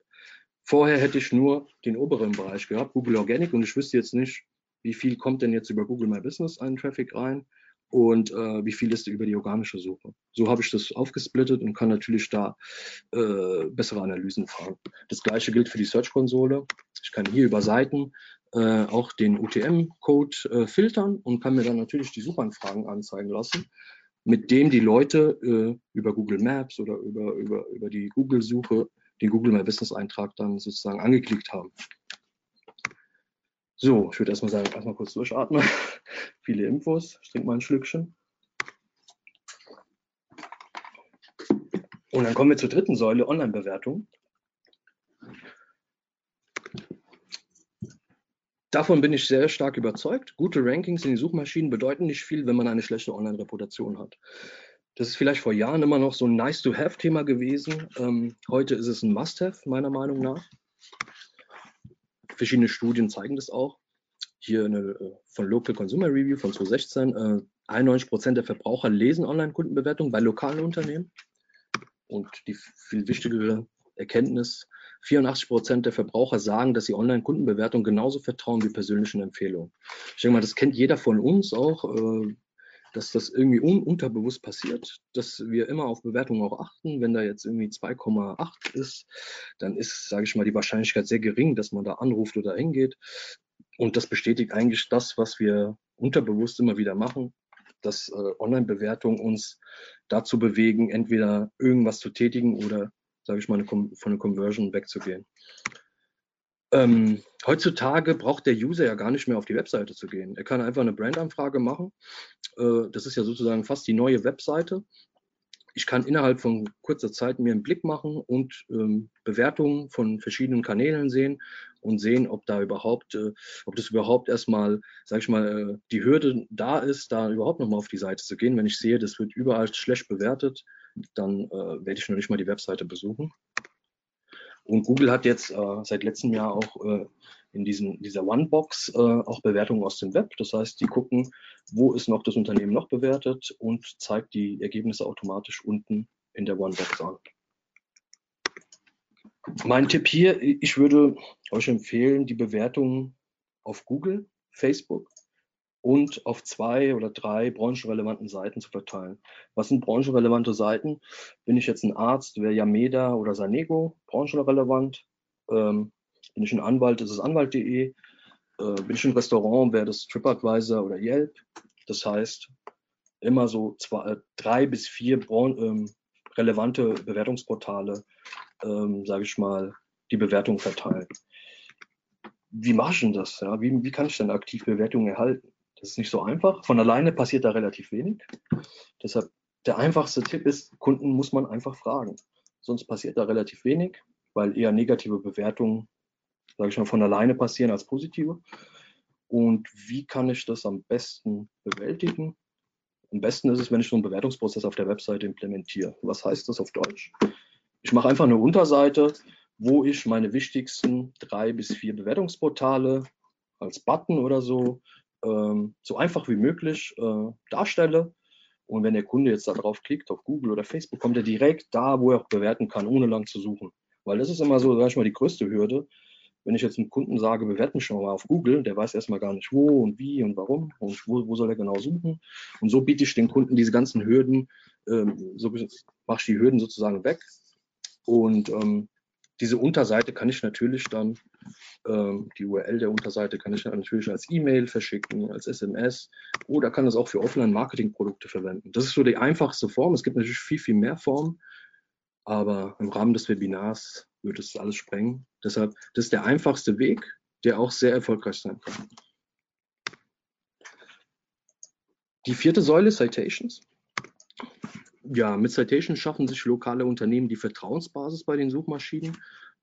Vorher hätte ich nur den oberen Bereich gehabt, Google Organic, und ich wüsste jetzt nicht, wie viel kommt denn jetzt über Google My Business einen Traffic rein und äh, wie viel ist über die organische Suche. So habe ich das aufgesplittet und kann natürlich da äh, bessere Analysen fahren. Das gleiche gilt für die Search-Konsole. Ich kann hier über Seiten äh, auch den UTM-Code äh, filtern und kann mir dann natürlich die Suchanfragen anzeigen lassen, mit dem die Leute äh, über Google Maps oder über, über, über die Google-Suche den Google My Business-Eintrag dann sozusagen angeklickt haben. So, ich würde erstmal sagen, erstmal kurz durchatmen. <laughs> Viele Infos. Ich trinke mal ein Schlückchen. Und dann kommen wir zur dritten Säule, Online-Bewertung. Davon bin ich sehr stark überzeugt. Gute Rankings in den Suchmaschinen bedeuten nicht viel, wenn man eine schlechte Online-Reputation hat. Das ist vielleicht vor Jahren immer noch so ein Nice-to-Have-Thema gewesen. Ähm, heute ist es ein Must-Have, meiner Meinung nach verschiedene Studien zeigen das auch. Hier eine äh, von Local Consumer Review von 2016. Äh, 91 Prozent der Verbraucher lesen Online-Kundenbewertungen bei lokalen Unternehmen. Und die viel wichtigere Erkenntnis, 84 Prozent der Verbraucher sagen, dass sie Online-Kundenbewertungen genauso vertrauen wie persönlichen Empfehlungen. Ich denke mal, das kennt jeder von uns auch. Äh, dass das irgendwie un unterbewusst passiert, dass wir immer auf Bewertungen auch achten. Wenn da jetzt irgendwie 2,8 ist, dann ist, sage ich mal, die Wahrscheinlichkeit sehr gering, dass man da anruft oder hingeht. Und das bestätigt eigentlich das, was wir unterbewusst immer wieder machen, dass äh, Online-Bewertungen uns dazu bewegen, entweder irgendwas zu tätigen oder, sage ich mal, eine von der Conversion wegzugehen. Ähm, heutzutage braucht der User ja gar nicht mehr auf die Webseite zu gehen. Er kann einfach eine Brandanfrage machen. Äh, das ist ja sozusagen fast die neue Webseite. Ich kann innerhalb von kurzer Zeit mir einen Blick machen und ähm, Bewertungen von verschiedenen Kanälen sehen und sehen, ob da überhaupt, äh, ob das überhaupt erstmal, sag ich mal, äh, die Hürde da ist, da überhaupt nochmal auf die Seite zu gehen. Wenn ich sehe, das wird überall schlecht bewertet, dann äh, werde ich noch nicht mal die Webseite besuchen. Und Google hat jetzt äh, seit letztem Jahr auch äh, in diesen, dieser One-Box äh, auch Bewertungen aus dem Web. Das heißt, die gucken, wo ist noch das Unternehmen noch bewertet und zeigt die Ergebnisse automatisch unten in der One-Box an. Mein Tipp hier, ich würde euch empfehlen, die Bewertungen auf Google, Facebook und auf zwei oder drei branchenrelevanten Seiten zu verteilen. Was sind branchenrelevante Seiten? Bin ich jetzt ein Arzt, wäre Yameda oder Sanego branchenrelevant. Ähm, bin ich ein Anwalt, ist es anwalt.de. Äh, bin ich ein Restaurant, wäre das TripAdvisor oder Yelp. Das heißt, immer so zwei, äh, drei bis vier Bran ähm, relevante Bewertungsportale, ähm, sage ich mal, die Bewertung verteilen. Wie mache ich denn das? Ja? Wie, wie kann ich denn aktiv Bewertungen erhalten? Das ist nicht so einfach. Von alleine passiert da relativ wenig. Deshalb der einfachste Tipp ist, Kunden muss man einfach fragen. Sonst passiert da relativ wenig, weil eher negative Bewertungen, sage ich mal, von alleine passieren als positive. Und wie kann ich das am besten bewältigen? Am besten ist es, wenn ich so einen Bewertungsprozess auf der Webseite implementiere. Was heißt das auf Deutsch? Ich mache einfach eine Unterseite, wo ich meine wichtigsten drei bis vier Bewertungsportale als Button oder so ähm, so einfach wie möglich äh, darstelle. Und wenn der Kunde jetzt da drauf klickt, auf Google oder Facebook, kommt er direkt da, wo er auch bewerten kann, ohne lang zu suchen. Weil das ist immer so, sag ich mal, die größte Hürde. Wenn ich jetzt einem Kunden sage, bewerten schon mal auf Google, der weiß erstmal gar nicht wo und wie und warum und wo, wo soll er genau suchen. Und so biete ich den Kunden diese ganzen Hürden, ähm, so mache ich die Hürden sozusagen weg. Und ähm, diese Unterseite kann ich natürlich dann, die URL der Unterseite kann ich natürlich als E-Mail verschicken, als SMS oder kann das auch für Offline-Marketing-Produkte verwenden. Das ist so die einfachste Form. Es gibt natürlich viel, viel mehr Formen, aber im Rahmen des Webinars wird es alles sprengen. Deshalb, das ist der einfachste Weg, der auch sehr erfolgreich sein kann. Die vierte Säule, Citations ja, mit Citations schaffen sich lokale Unternehmen die Vertrauensbasis bei den Suchmaschinen.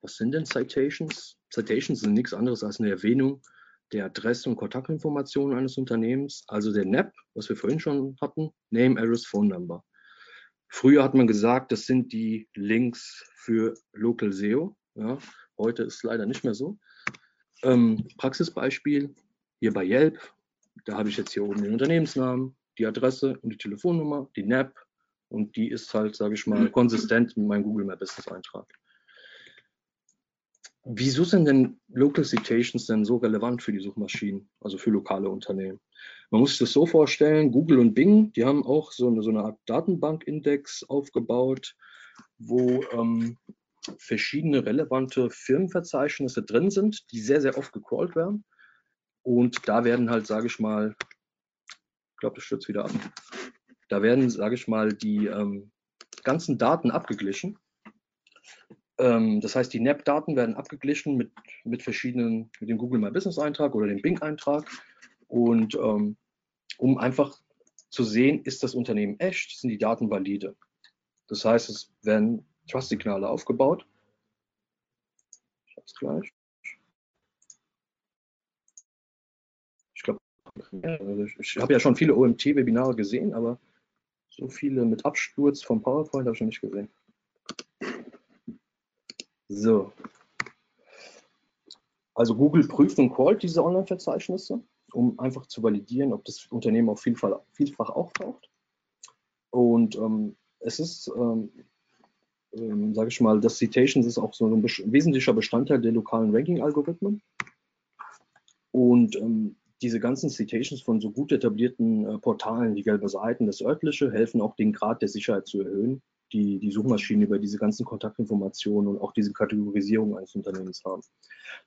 Was sind denn Citations? Citations sind nichts anderes als eine Erwähnung der Adresse und Kontaktinformationen eines Unternehmens, also der NAP, was wir vorhin schon hatten, Name, Address, Phone Number. Früher hat man gesagt, das sind die Links für Local SEO. Ja, heute ist es leider nicht mehr so. Ähm, Praxisbeispiel, hier bei Yelp, da habe ich jetzt hier oben den Unternehmensnamen, die Adresse und die Telefonnummer, die NAP, und die ist halt, sage ich mal, konsistent mit meinem Google My Business Eintrag. Wieso sind denn Local Citations denn so relevant für die Suchmaschinen, also für lokale Unternehmen? Man muss sich das so vorstellen, Google und Bing, die haben auch so eine, so eine Art Datenbank-Index aufgebaut, wo ähm, verschiedene relevante Firmenverzeichnisse drin sind, die sehr, sehr oft gecrawlt werden. Und da werden halt, sage ich mal, ich glaube, das stürzt wieder ab. Da werden, sage ich mal, die ähm, ganzen Daten abgeglichen. Ähm, das heißt, die NAP-Daten werden abgeglichen mit, mit verschiedenen, mit dem Google My Business Eintrag oder dem Bing Eintrag. Und ähm, um einfach zu sehen, ist das Unternehmen echt, sind die Daten valide. Das heißt, es werden Trust-Signale aufgebaut. Ich habe es gleich. Ich glaube, ich habe ja schon viele OMT-Webinare gesehen, aber so viele mit Absturz vom PowerPoint habe ich noch nicht gesehen. So. Also Google prüft und callt diese Online-Verzeichnisse, um einfach zu validieren, ob das Unternehmen auf vielfach, vielfach auftaucht. Und ähm, es ist, ähm, ähm, sage ich mal, das Citations ist auch so ein wesentlicher Bestandteil der lokalen Ranking-Algorithmen. Und ähm, diese ganzen Citations von so gut etablierten äh, Portalen, die gelbe Seiten, das örtliche, helfen auch den Grad der Sicherheit zu erhöhen, die die Suchmaschinen über diese ganzen Kontaktinformationen und auch diese Kategorisierung eines Unternehmens haben.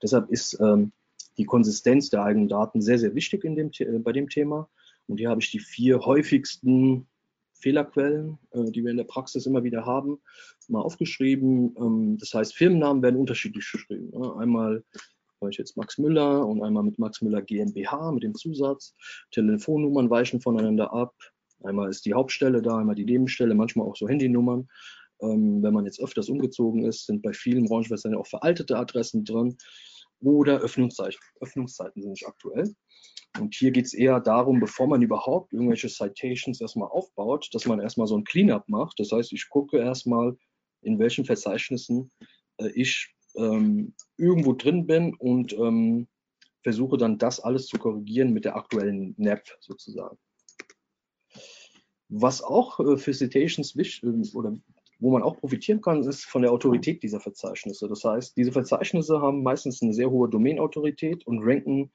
Deshalb ist ähm, die Konsistenz der eigenen Daten sehr, sehr wichtig in dem, äh, bei dem Thema. Und hier habe ich die vier häufigsten Fehlerquellen, äh, die wir in der Praxis immer wieder haben, mal aufgeschrieben. Ähm, das heißt, Firmennamen werden unterschiedlich geschrieben. Ne? Einmal habe ich jetzt Max Müller und einmal mit Max Müller GmbH mit dem Zusatz. Telefonnummern weichen voneinander ab. Einmal ist die Hauptstelle da, einmal die Nebenstelle, manchmal auch so Handynummern. Ähm, wenn man jetzt öfters umgezogen ist, sind bei vielen Branchenschwestern auch veraltete Adressen drin oder Öffnungszeiten. Öffnungszeiten sind nicht aktuell. Und hier geht es eher darum, bevor man überhaupt irgendwelche Citations erstmal aufbaut, dass man erstmal so ein Cleanup macht. Das heißt, ich gucke erstmal, in welchen Verzeichnissen äh, ich ähm, irgendwo drin bin und ähm, versuche dann das alles zu korrigieren mit der aktuellen NAP sozusagen. Was auch äh, für Citations wichtig äh, oder wo man auch profitieren kann, ist von der Autorität dieser Verzeichnisse. Das heißt, diese Verzeichnisse haben meistens eine sehr hohe Domainautorität und ranken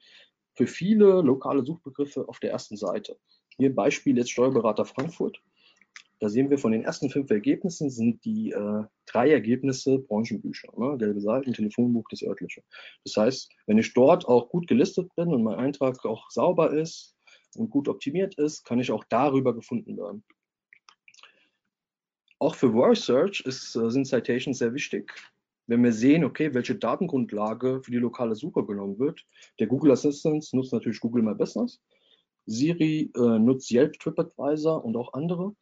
für viele lokale Suchbegriffe auf der ersten Seite. Hier Beispiel jetzt Steuerberater Frankfurt. Da sehen wir von den ersten fünf Ergebnissen sind die äh, drei Ergebnisse Branchenbücher, ne? gelbe Seiten, Telefonbuch, das örtliche. Das heißt, wenn ich dort auch gut gelistet bin und mein Eintrag auch sauber ist und gut optimiert ist, kann ich auch darüber gefunden werden. Auch für Voice Search ist, äh, sind Citations sehr wichtig. Wenn wir sehen, okay, welche Datengrundlage für die lokale Suche genommen wird, der Google Assistant nutzt natürlich Google My Business, Siri äh, nutzt Yelp TripAdvisor und auch andere.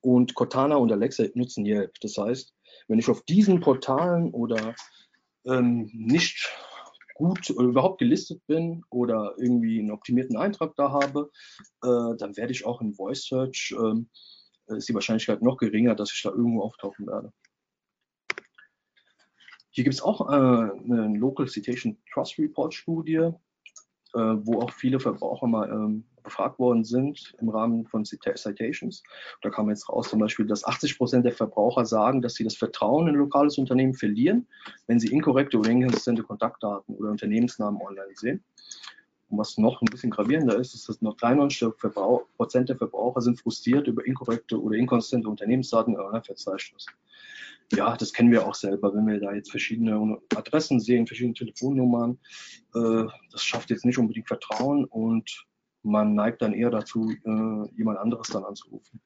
Und Cortana und Alexa nutzen Yelp. Das heißt, wenn ich auf diesen Portalen oder ähm, nicht gut oder überhaupt gelistet bin oder irgendwie einen optimierten Eintrag da habe, äh, dann werde ich auch in Voice Search, äh, ist die Wahrscheinlichkeit noch geringer, dass ich da irgendwo auftauchen werde. Hier gibt es auch äh, eine Local Citation Trust Report Studie, äh, wo auch viele Verbraucher mal ähm, befragt worden sind im Rahmen von Citations. Da kam jetzt raus zum Beispiel, dass 80 Prozent der Verbraucher sagen, dass sie das Vertrauen in ein lokales Unternehmen verlieren, wenn sie inkorrekte oder inkonsistente Kontaktdaten oder Unternehmensnamen online sehen. Und was noch ein bisschen gravierender ist, ist, dass noch 93 Prozent der Verbraucher sind frustriert über inkorrekte oder inkonsistente Unternehmensdaten in Online-Verzeichnis. Ja, das kennen wir auch selber, wenn wir da jetzt verschiedene Adressen sehen, verschiedene Telefonnummern. Äh, das schafft jetzt nicht unbedingt Vertrauen und man neigt dann eher dazu, äh, jemand anderes dann anzurufen.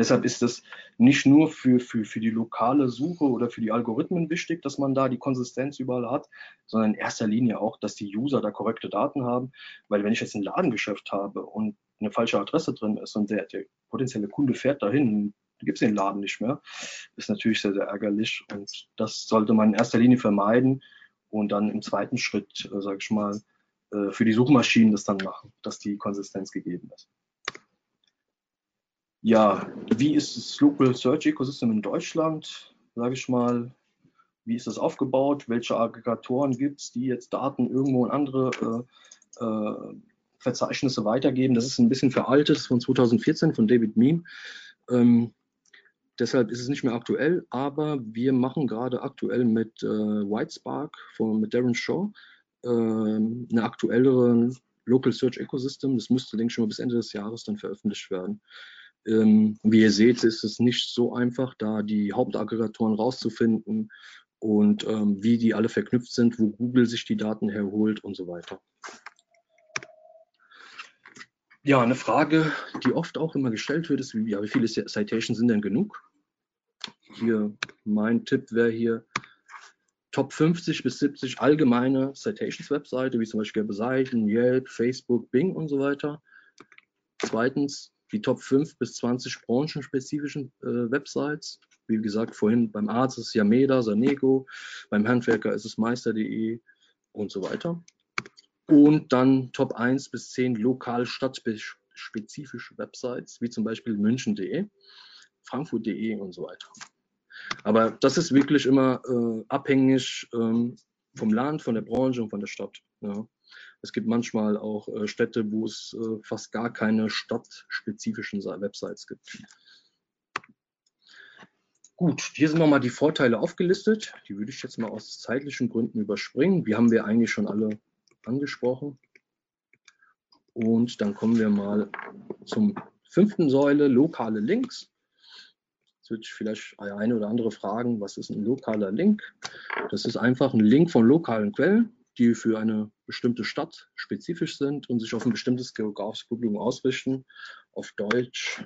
Deshalb ist es nicht nur für, für, für die lokale Suche oder für die Algorithmen wichtig, dass man da die Konsistenz überall hat, sondern in erster Linie auch, dass die User da korrekte Daten haben. Weil wenn ich jetzt ein Ladengeschäft habe und eine falsche Adresse drin ist und der, der potenzielle Kunde fährt dahin, gibt es den Laden nicht mehr, ist natürlich sehr, sehr ärgerlich. Und das sollte man in erster Linie vermeiden und dann im zweiten Schritt, äh, sage ich mal, äh, für die Suchmaschinen das dann machen, dass die Konsistenz gegeben ist. Ja, wie ist das Local Search Ecosystem in Deutschland? Sage ich mal, wie ist das aufgebaut? Welche Aggregatoren gibt es, die jetzt Daten irgendwo in andere äh, äh, Verzeichnisse weitergeben? Das ist ein bisschen veraltet, das ist von 2014 von David Meme. Ähm, deshalb ist es nicht mehr aktuell, aber wir machen gerade aktuell mit äh, Whitespark von, mit Darren Shaw ähm, eine aktuellere Local Search Ecosystem. Das müsste, denke ich, schon mal bis Ende des Jahres dann veröffentlicht werden. Ähm, wie ihr seht, ist es nicht so einfach, da die Hauptaggregatoren rauszufinden und ähm, wie die alle verknüpft sind, wo Google sich die Daten herholt und so weiter. Ja, eine Frage, die oft auch immer gestellt wird, ist, wie, ja, wie viele Citations sind denn genug? Hier, mein Tipp wäre hier, Top 50 bis 70 allgemeine Citations-Webseite, wie zum Beispiel Gelbe Seiten, Yelp, Facebook, Bing und so weiter. Zweitens die Top 5 bis 20 branchenspezifischen äh, Websites. Wie gesagt, vorhin beim Arzt ist es Yameda, Sanego, beim Handwerker ist es Meister.de und so weiter. Und dann Top 1 bis 10 lokal stadtspezifische Websites, wie zum Beispiel München.de, Frankfurt.de und so weiter. Aber das ist wirklich immer äh, abhängig ähm, vom Land, von der Branche und von der Stadt. Ja. Es gibt manchmal auch äh, Städte, wo es äh, fast gar keine stadtspezifischen Websites gibt. Gut, hier sind nochmal die Vorteile aufgelistet. Die würde ich jetzt mal aus zeitlichen Gründen überspringen. Die haben wir eigentlich schon alle angesprochen. Und dann kommen wir mal zum fünften Säule, lokale Links wird vielleicht eine oder andere fragen, was ist ein lokaler Link? Das ist einfach ein Link von lokalen Quellen, die für eine bestimmte Stadt spezifisch sind und sich auf ein bestimmtes geografisches Publikum ausrichten. Auf Deutsch,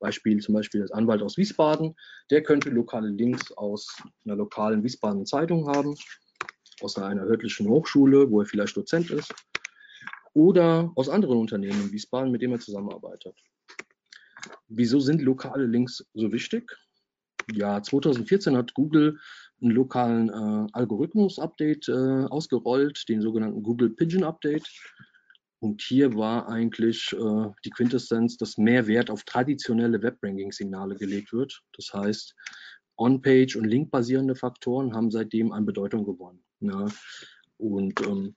Beispiel zum Beispiel das Anwalt aus Wiesbaden, der könnte lokale Links aus einer lokalen Wiesbaden Zeitung haben, aus einer örtlichen Hochschule, wo er vielleicht Dozent ist, oder aus anderen Unternehmen in Wiesbaden, mit denen er zusammenarbeitet. Wieso sind lokale Links so wichtig? Ja, 2014 hat Google einen lokalen äh, Algorithmus-Update äh, ausgerollt, den sogenannten Google Pigeon Update. Und hier war eigentlich äh, die Quintessenz, dass mehr Wert auf traditionelle Web-Ranking-Signale gelegt wird. Das heißt, On-Page und Link-basierende Faktoren haben seitdem an Bedeutung gewonnen. Ja. Und ähm,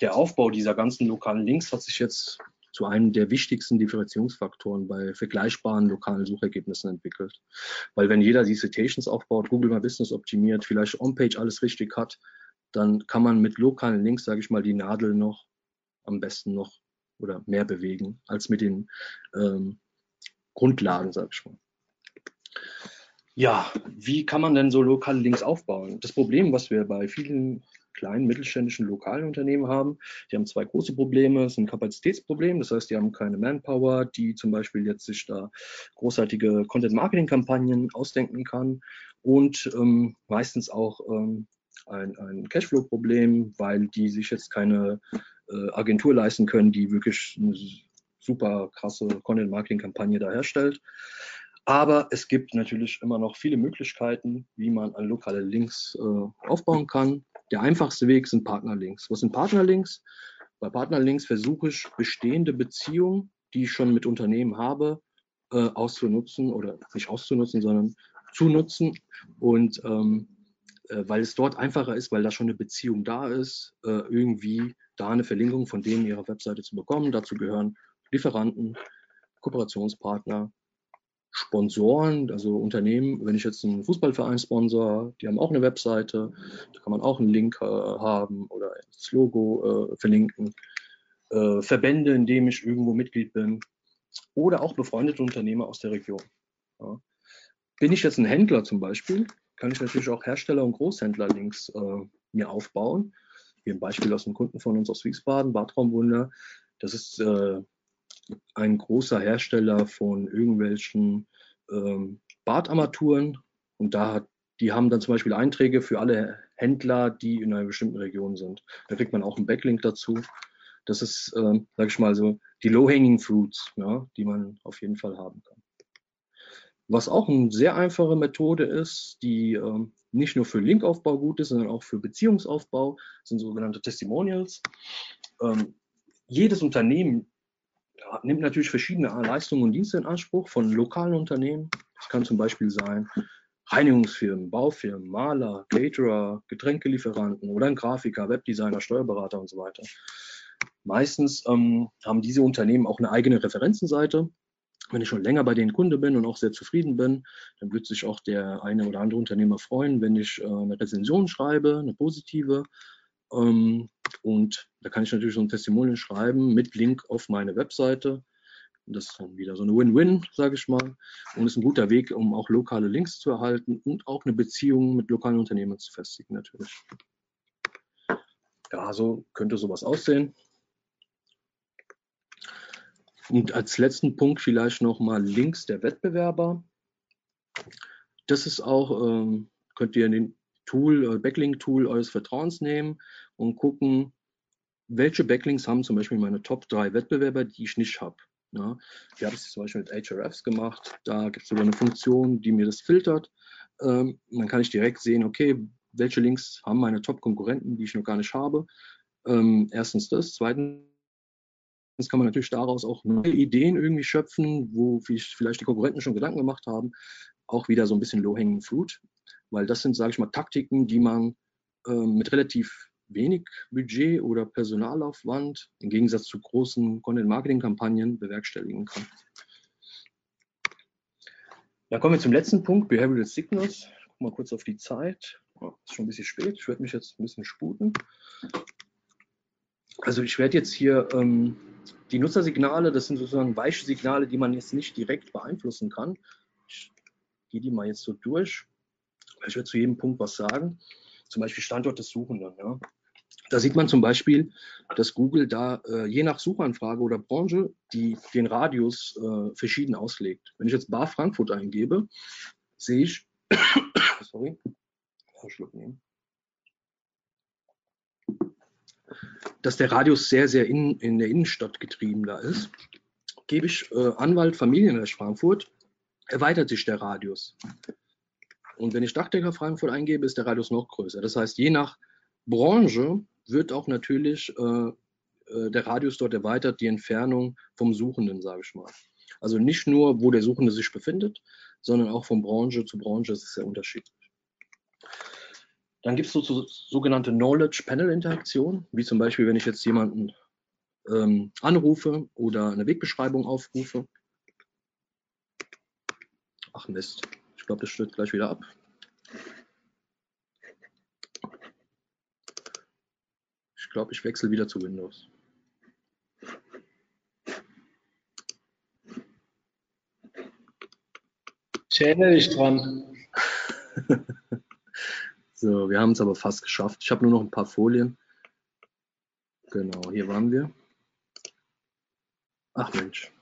der Aufbau dieser ganzen lokalen Links hat sich jetzt zu einem der wichtigsten Differenzierungsfaktoren bei vergleichbaren lokalen Suchergebnissen entwickelt. Weil wenn jeder die Citations aufbaut, Google My Business optimiert, vielleicht On-Page alles richtig hat, dann kann man mit lokalen Links, sage ich mal, die Nadel noch am besten noch oder mehr bewegen als mit den ähm, Grundlagen, sage ich mal. Ja, wie kann man denn so lokale Links aufbauen? Das Problem, was wir bei vielen kleinen, mittelständischen, lokalen Unternehmen haben, die haben zwei große Probleme. Es ist ein Kapazitätsproblem, das heißt, die haben keine Manpower, die zum Beispiel jetzt sich da großartige Content-Marketing-Kampagnen ausdenken kann und ähm, meistens auch ähm, ein, ein Cashflow-Problem, weil die sich jetzt keine äh, Agentur leisten können, die wirklich eine super krasse Content-Marketing-Kampagne da herstellt. Aber es gibt natürlich immer noch viele Möglichkeiten, wie man an lokale Links äh, aufbauen kann. Der einfachste Weg sind Partnerlinks. Was sind Partnerlinks? Bei Partnerlinks versuche ich bestehende Beziehungen, die ich schon mit Unternehmen habe, äh, auszunutzen oder nicht auszunutzen, sondern zu nutzen und ähm, äh, weil es dort einfacher ist, weil da schon eine Beziehung da ist, äh, irgendwie da eine Verlinkung von denen ihrer Webseite zu bekommen. Dazu gehören Lieferanten, Kooperationspartner, Sponsoren, also Unternehmen, wenn ich jetzt einen Fußballverein sponsor, die haben auch eine Webseite, da kann man auch einen Link äh, haben oder das Logo äh, verlinken. Äh, Verbände, in denen ich irgendwo Mitglied bin oder auch befreundete Unternehmer aus der Region. Ja. Bin ich jetzt ein Händler zum Beispiel, kann ich natürlich auch Hersteller- und Großhändler-Links äh, mir aufbauen. Hier ein Beispiel aus einem Kunden von uns aus Wiesbaden, Badraumwunder. Das ist äh, ein großer Hersteller von irgendwelchen ähm, Badarmaturen und da hat, die haben dann zum Beispiel Einträge für alle Händler, die in einer bestimmten Region sind. Da kriegt man auch einen Backlink dazu. Das ist, ähm, sage ich mal so, die Low-Hanging Fruits, ja, die man auf jeden Fall haben kann. Was auch eine sehr einfache Methode ist, die ähm, nicht nur für Linkaufbau gut ist, sondern auch für Beziehungsaufbau, sind sogenannte Testimonials. Ähm, jedes Unternehmen nimmt natürlich verschiedene Leistungen und Dienste in Anspruch von lokalen Unternehmen. Das kann zum Beispiel sein Reinigungsfirmen, Baufirmen, Maler, Caterer, Getränkelieferanten oder ein Grafiker, Webdesigner, Steuerberater und so weiter. Meistens ähm, haben diese Unternehmen auch eine eigene Referenzenseite. Wenn ich schon länger bei den Kunde bin und auch sehr zufrieden bin, dann wird sich auch der eine oder andere Unternehmer freuen, wenn ich äh, eine Rezension schreibe, eine positive. Ähm, und da kann ich natürlich so ein Testimonial schreiben mit Link auf meine Webseite. Das ist dann wieder so eine Win-Win, sage ich mal. Und ist ein guter Weg, um auch lokale Links zu erhalten und auch eine Beziehung mit lokalen Unternehmen zu festigen, natürlich. Ja, so könnte sowas aussehen. Und als letzten Punkt vielleicht nochmal Links der Wettbewerber. Das ist auch, ähm, könnt ihr in den Tool, äh, Backlink-Tool eures Vertrauens nehmen und gucken, welche Backlinks haben zum Beispiel meine Top 3 Wettbewerber, die ich nicht habe. Ja, wir haben es zum Beispiel mit HRFs gemacht. Da gibt es sogar eine Funktion, die mir das filtert. Ähm, dann kann ich direkt sehen, okay, welche Links haben meine Top-Konkurrenten, die ich noch gar nicht habe. Ähm, erstens das. Zweitens kann man natürlich daraus auch neue Ideen irgendwie schöpfen, wo vielleicht die Konkurrenten schon Gedanken gemacht haben. Auch wieder so ein bisschen low-hanging fruit weil das sind, sage ich mal, Taktiken, die man äh, mit relativ wenig Budget oder Personalaufwand im Gegensatz zu großen Content-Marketing-Kampagnen bewerkstelligen kann. Dann kommen wir zum letzten Punkt, Behavioral Signals. Guck mal kurz auf die Zeit. Oh, ist schon ein bisschen spät. Ich werde mich jetzt ein bisschen sputen. Also ich werde jetzt hier ähm, die Nutzersignale, das sind sozusagen weiche Signale, die man jetzt nicht direkt beeinflussen kann. Ich gehe die mal jetzt so durch. Ich werde zu jedem Punkt was sagen. Zum Beispiel Standort des Suchenden. Ja. Da sieht man zum Beispiel, dass Google da äh, je nach Suchanfrage oder Branche die, den Radius äh, verschieden auslegt. Wenn ich jetzt Bar Frankfurt eingebe, sehe ich, <coughs> sorry, Schluck nehmen, dass der Radius sehr, sehr in, in der Innenstadt getrieben da ist. Gebe ich äh, Anwalt Familienrecht Frankfurt, erweitert sich der Radius. Und wenn ich Dachdecker Frankfurt eingebe, ist der Radius noch größer. Das heißt, je nach Branche wird auch natürlich äh, äh, der Radius dort erweitert, die Entfernung vom Suchenden, sage ich mal. Also nicht nur, wo der Suchende sich befindet, sondern auch von Branche zu Branche. Ist sehr unterschiedlich. Dann gibt es so, so, sogenannte Knowledge Panel Interaktion, wie zum Beispiel, wenn ich jetzt jemanden ähm, anrufe oder eine Wegbeschreibung aufrufe. Ach Mist, ich glaube, das stürzt gleich wieder ab. Ich glaube, ich wechsle wieder zu Windows. Ich erinnere dich dran. <laughs> so, wir haben es aber fast geschafft. Ich habe nur noch ein paar Folien. Genau, hier waren wir. Ach Mensch.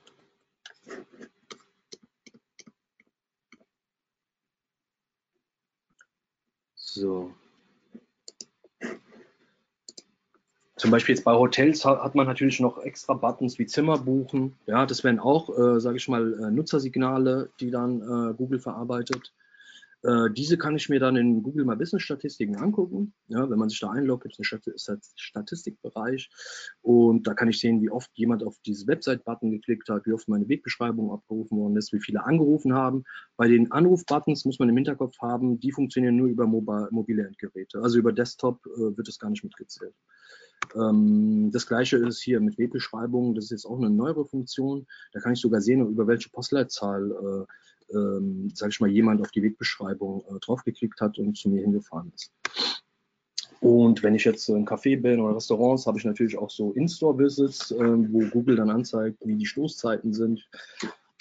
So. Zum Beispiel jetzt bei Hotels hat man natürlich noch extra Buttons wie Zimmer buchen. Ja, das wären auch, äh, sage ich mal, äh, Nutzersignale, die dann äh, Google verarbeitet. Äh, diese kann ich mir dann in Google My Business Statistiken angucken. Ja, wenn man sich da einloggt, gibt es einen Statistikbereich und da kann ich sehen, wie oft jemand auf diese Website-Button geklickt hat, wie oft meine Wegbeschreibung abgerufen worden ist, wie viele angerufen haben. Bei den Anruf-Buttons muss man im Hinterkopf haben, die funktionieren nur über mobile Endgeräte. Also über Desktop äh, wird es gar nicht mitgezählt. Ähm, das gleiche ist hier mit Wegbeschreibungen. Das ist jetzt auch eine neuere Funktion. Da kann ich sogar sehen, über welche Postleitzahl äh, ähm, sage ich mal, jemand auf die Wegbeschreibung äh, draufgeklickt hat und zu mir hingefahren ist. Und wenn ich jetzt im Café bin oder Restaurants, habe ich natürlich auch so In-Store-Visits, äh, wo Google dann anzeigt, wie die Stoßzeiten sind.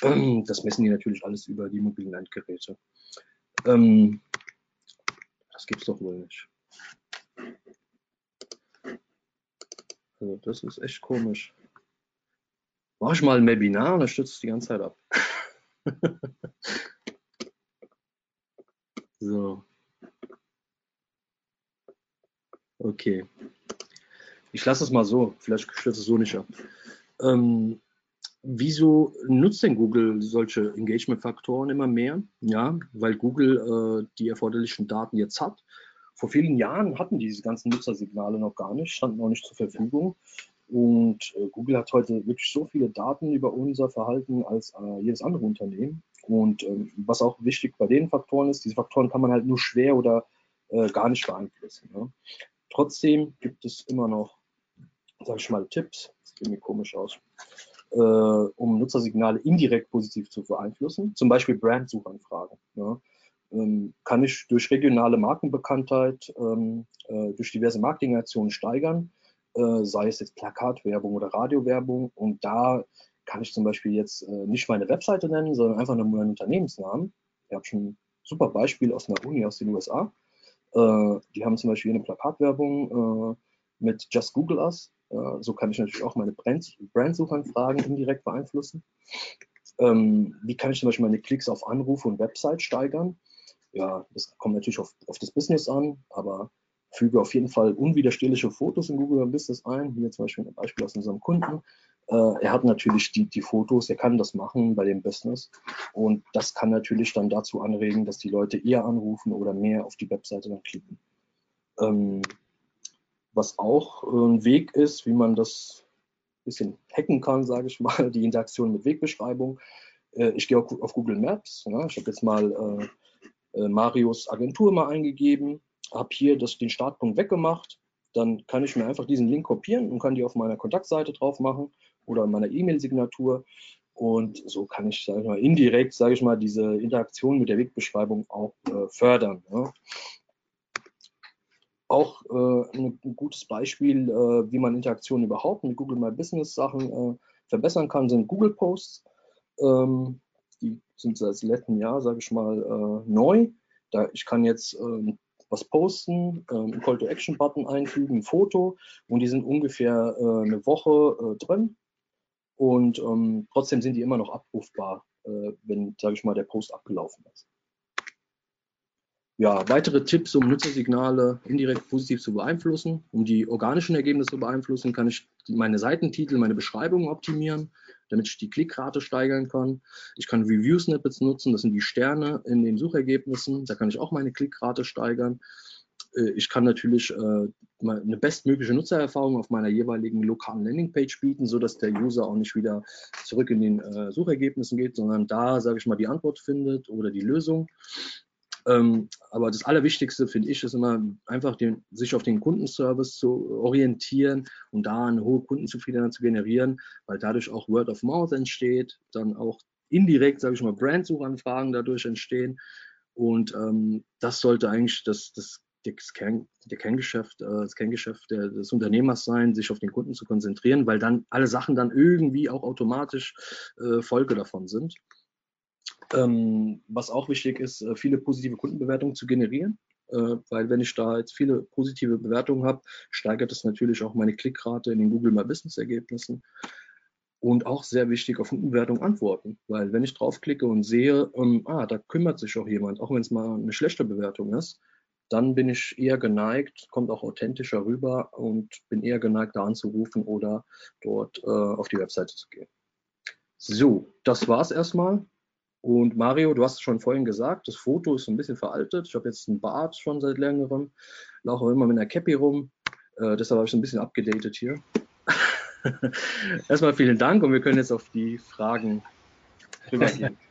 Ähm, <clears throat> das messen die natürlich alles über die mobilen Endgeräte. Ähm, das es doch wohl nicht. Also das ist echt komisch. Mach ich mal ein Webinar und dann stützt es die ganze Zeit ab. <laughs> <laughs> so. Okay. Ich lasse es mal so. Vielleicht stürzt es so nicht ab. Ähm, wieso nutzt denn Google solche Engagement-Faktoren immer mehr? Ja, weil Google äh, die erforderlichen Daten jetzt hat. Vor vielen Jahren hatten diese ganzen Nutzersignale noch gar nicht, standen noch nicht zur Verfügung. Und äh, Google hat heute wirklich so viele Daten über unser Verhalten als äh, jedes andere Unternehmen. Und ähm, was auch wichtig bei den Faktoren ist, diese Faktoren kann man halt nur schwer oder äh, gar nicht beeinflussen. Ne? Trotzdem gibt es immer noch, sage ich mal, Tipps, das sieht irgendwie komisch aus, äh, um Nutzersignale indirekt positiv zu beeinflussen. Zum Beispiel Brandsuchanfragen. Ne? Ähm, kann ich durch regionale Markenbekanntheit, ähm, äh, durch diverse Marketingaktionen steigern äh, sei es jetzt Plakatwerbung oder Radiowerbung. Und da kann ich zum Beispiel jetzt äh, nicht meine Webseite nennen, sondern einfach nur meinen Unternehmensnamen. Ich habe schon ein super Beispiel aus einer Uni aus den USA. Äh, die haben zum Beispiel eine Plakatwerbung äh, mit Just Google Us. Äh, so kann ich natürlich auch meine Brand Brandsuchanfragen indirekt beeinflussen. Ähm, wie kann ich zum Beispiel meine Klicks auf Anrufe und Website steigern? Ja, das kommt natürlich auf, auf das Business an, aber füge auf jeden Fall unwiderstehliche Fotos in Google Business ein. Hier zum Beispiel ein Beispiel aus unserem Kunden. Äh, er hat natürlich die, die Fotos, er kann das machen bei dem Business. Und das kann natürlich dann dazu anregen, dass die Leute eher anrufen oder mehr auf die Webseite dann klicken. Ähm, was auch ein Weg ist, wie man das ein bisschen hacken kann, <laughs> sage ich mal, die Interaktion mit Wegbeschreibung. Äh, ich gehe auf, Google Maps. Ja, ich habe jetzt mal äh, äh, Marios Agentur mal eingegeben habe hier das, den Startpunkt weggemacht, dann kann ich mir einfach diesen Link kopieren und kann die auf meiner Kontaktseite drauf machen oder in meiner E-Mail-Signatur. Und so kann ich, sage ich mal, indirekt, sage ich mal, diese Interaktion mit der Wegbeschreibung auch äh, fördern. Ja. Auch äh, ein, ein, gutes Beispiel, äh, wie man Interaktionen überhaupt mit Google My Business Sachen äh, verbessern kann, sind Google Posts. Ähm, die sind seit letztem Jahr, sage ich mal, äh, neu. Da, ich kann jetzt ähm, was posten, äh, einen Call-to-Action-Button einfügen, ein Foto und die sind ungefähr äh, eine Woche äh, drin und ähm, trotzdem sind die immer noch abrufbar, äh, wenn, sage ich mal, der Post abgelaufen ist. Ja, weitere Tipps, um Nutzersignale indirekt positiv zu beeinflussen. Um die organischen Ergebnisse zu beeinflussen, kann ich meine Seitentitel, meine Beschreibungen optimieren, damit ich die Klickrate steigern kann. Ich kann Review-Snippets nutzen, das sind die Sterne in den Suchergebnissen. Da kann ich auch meine Klickrate steigern. äh, ich kann natürlich äh, eine bestmögliche Nutzererfahrung auf meiner jeweiligen lokalen Landingpage bieten, sodass der User auch nicht wieder zurück in den äh, Suchergebnissen geht, sondern da, sage ich mal, die Antwort findet oder die Lösung. Ähm, aber das Allerwichtigste, finde ich, ist immer einfach den, sich auf den Kundenservice zu orientieren und da eine hohe Kundenzufriedenheit zu generieren, weil dadurch auch Word of Mouth entsteht, dann auch indirekt, sage ich mal, Brandsuchanfragen dadurch entstehen. Und ähm, das sollte eigentlich das, das, das, Kern, der Kerngeschäft, äh, das Kerngeschäft des Unternehmers sein, sich auf den Kunden zu konzentrieren, weil dann alle Sachen dann irgendwie auch automatisch äh, Folge davon sind. Ähm, was auch wichtig ist, äh, viele positive Kundenbewertungen zu generieren. Äh, weil wenn ich da jetzt viele positive Bewertungen habe, steigert das natürlich auch meine Klickrate in den Google My Business Ergebnissen. Und auch sehr wichtig auf Kundenbewertung antworten. Weil wenn ich draufklicke und sehe, ähm, ah, da kümmert sich auch jemand, auch wenn es mal eine schlechte Bewertung ist, dann bin ich eher geneigt, kommt auch authentischer rüber und bin eher geneigt, da anzurufen oder dort äh, auf die Webseite zu gehen. So, das war's erstmal. Und Mario, du hast es schon vorhin gesagt, das Foto ist ein bisschen veraltet. Ich habe jetzt einen Bart schon seit längerem, laufe immer mit einer Cappy rum. Äh, deshalb habe ich es ein bisschen abgedatet hier. <laughs> Erstmal vielen Dank und wir können jetzt auf die Fragen rübergehen. <laughs>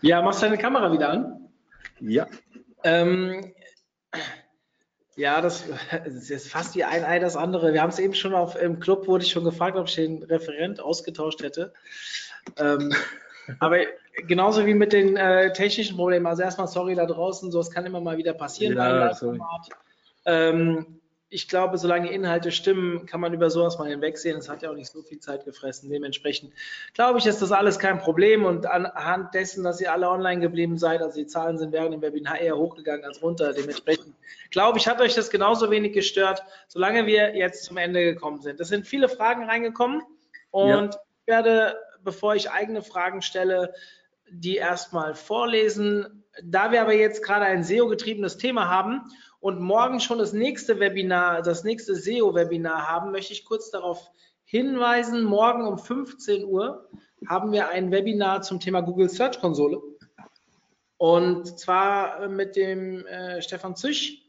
Ja, machst du deine Kamera wieder an? Ja. Ähm, ja, das, das, ist fast wie ein Ei das andere. Wir haben es eben schon auf, im Club, wurde ich schon gefragt, ob ich den Referent ausgetauscht hätte. Ähm, <laughs> aber genauso wie mit den äh, technischen Problemen. Also erstmal sorry da draußen, sowas kann immer mal wieder passieren ja, ähm, ich glaube, solange Inhalte stimmen, kann man über sowas mal hinwegsehen. Es hat ja auch nicht so viel Zeit gefressen. Dementsprechend glaube ich, ist das alles kein Problem. Und anhand dessen, dass ihr alle online geblieben seid, also die Zahlen sind während dem Webinar eher hochgegangen als runter. Dementsprechend glaube ich, hat euch das genauso wenig gestört, solange wir jetzt zum Ende gekommen sind. Es sind viele Fragen reingekommen und ja. ich werde, bevor ich eigene Fragen stelle, die erstmal vorlesen. Da wir aber jetzt gerade ein SEO-getriebenes Thema haben und morgen schon das nächste Webinar, das nächste SEO-Webinar haben, möchte ich kurz darauf hinweisen. Morgen um 15 Uhr haben wir ein Webinar zum Thema Google Search Konsole. Und zwar mit dem äh, Stefan Züch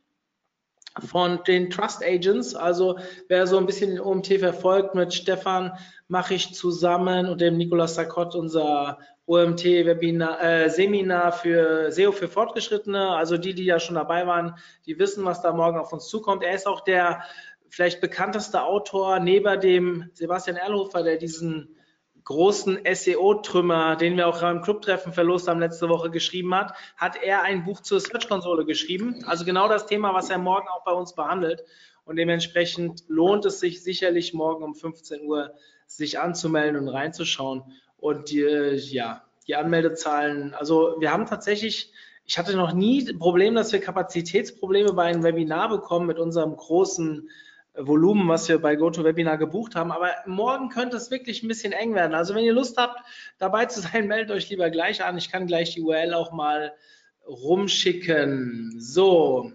von den Trust Agents. Also wer so ein bisschen den OMT verfolgt, mit Stefan mache ich zusammen und dem Nicolas Sakott unser OMT-Webinar, äh, Seminar für SEO für Fortgeschrittene. Also die, die ja schon dabei waren, die wissen, was da morgen auf uns zukommt. Er ist auch der vielleicht bekannteste Autor neben dem Sebastian Erlhofer, der diesen großen SEO-Trümmer, den wir auch im Clubtreffen verlost haben letzte Woche geschrieben hat, hat er ein Buch zur Search-Konsole geschrieben. Also genau das Thema, was er morgen auch bei uns behandelt. Und dementsprechend lohnt es sich sicherlich morgen um 15 Uhr sich anzumelden und reinzuschauen. Und die, ja, die Anmeldezahlen, also wir haben tatsächlich, ich hatte noch nie ein Problem, dass wir Kapazitätsprobleme bei einem Webinar bekommen mit unserem großen Volumen, was wir bei GoToWebinar gebucht haben. Aber morgen könnte es wirklich ein bisschen eng werden. Also wenn ihr Lust habt, dabei zu sein, <laughs> meldet euch lieber gleich an. Ich kann gleich die URL auch mal rumschicken. So,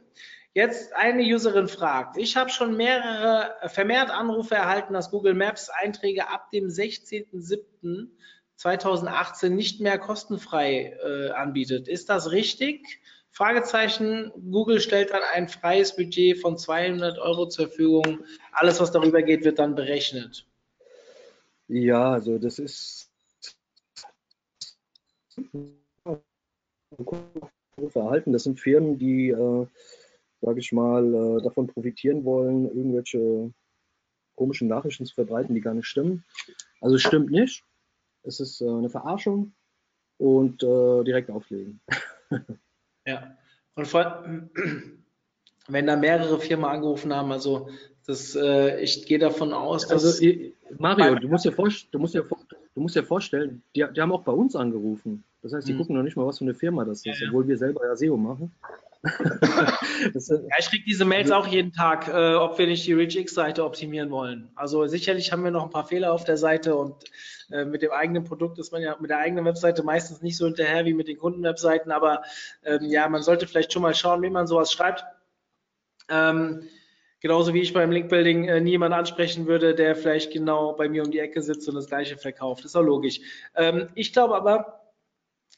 jetzt eine Userin fragt. Ich habe schon mehrere vermehrt Anrufe erhalten, dass Google Maps Einträge ab dem 16.07. 2018 nicht mehr kostenfrei äh, anbietet. Ist das richtig? Fragezeichen. Google stellt dann ein freies Budget von 200 Euro zur Verfügung. Alles, was darüber geht, wird dann berechnet. Ja, also das ist verhalten. Das sind Firmen, die, äh, sage ich mal, äh, davon profitieren wollen, irgendwelche komischen Nachrichten zu verbreiten, die gar nicht stimmen. Also es stimmt nicht. Es ist äh, eine Verarschung und äh, direkt auflegen. <laughs> ja, und vor, <clears throat> wenn da mehrere Firmen angerufen haben, also das, äh, ich gehe davon aus, dass. Also, Mario, du musst, dir du, musst dir, du musst dir vorstellen, die, die haben auch bei uns angerufen. Das heißt, die mhm. gucken noch nicht mal, was für eine Firma das ist, ja, obwohl wir selber ja SEO machen. <laughs> ja, ich kriege diese Mails auch jeden Tag, äh, ob wir nicht die ReachX-Seite optimieren wollen. Also sicherlich haben wir noch ein paar Fehler auf der Seite und äh, mit dem eigenen Produkt ist man ja mit der eigenen Webseite meistens nicht so hinterher wie mit den Kundenwebseiten, aber ähm, ja, man sollte vielleicht schon mal schauen, wie man sowas schreibt. Ähm, genauso wie ich beim Linkbuilding äh, niemanden ansprechen würde, der vielleicht genau bei mir um die Ecke sitzt und das gleiche verkauft. Das ist auch logisch. Ähm, ich glaube aber,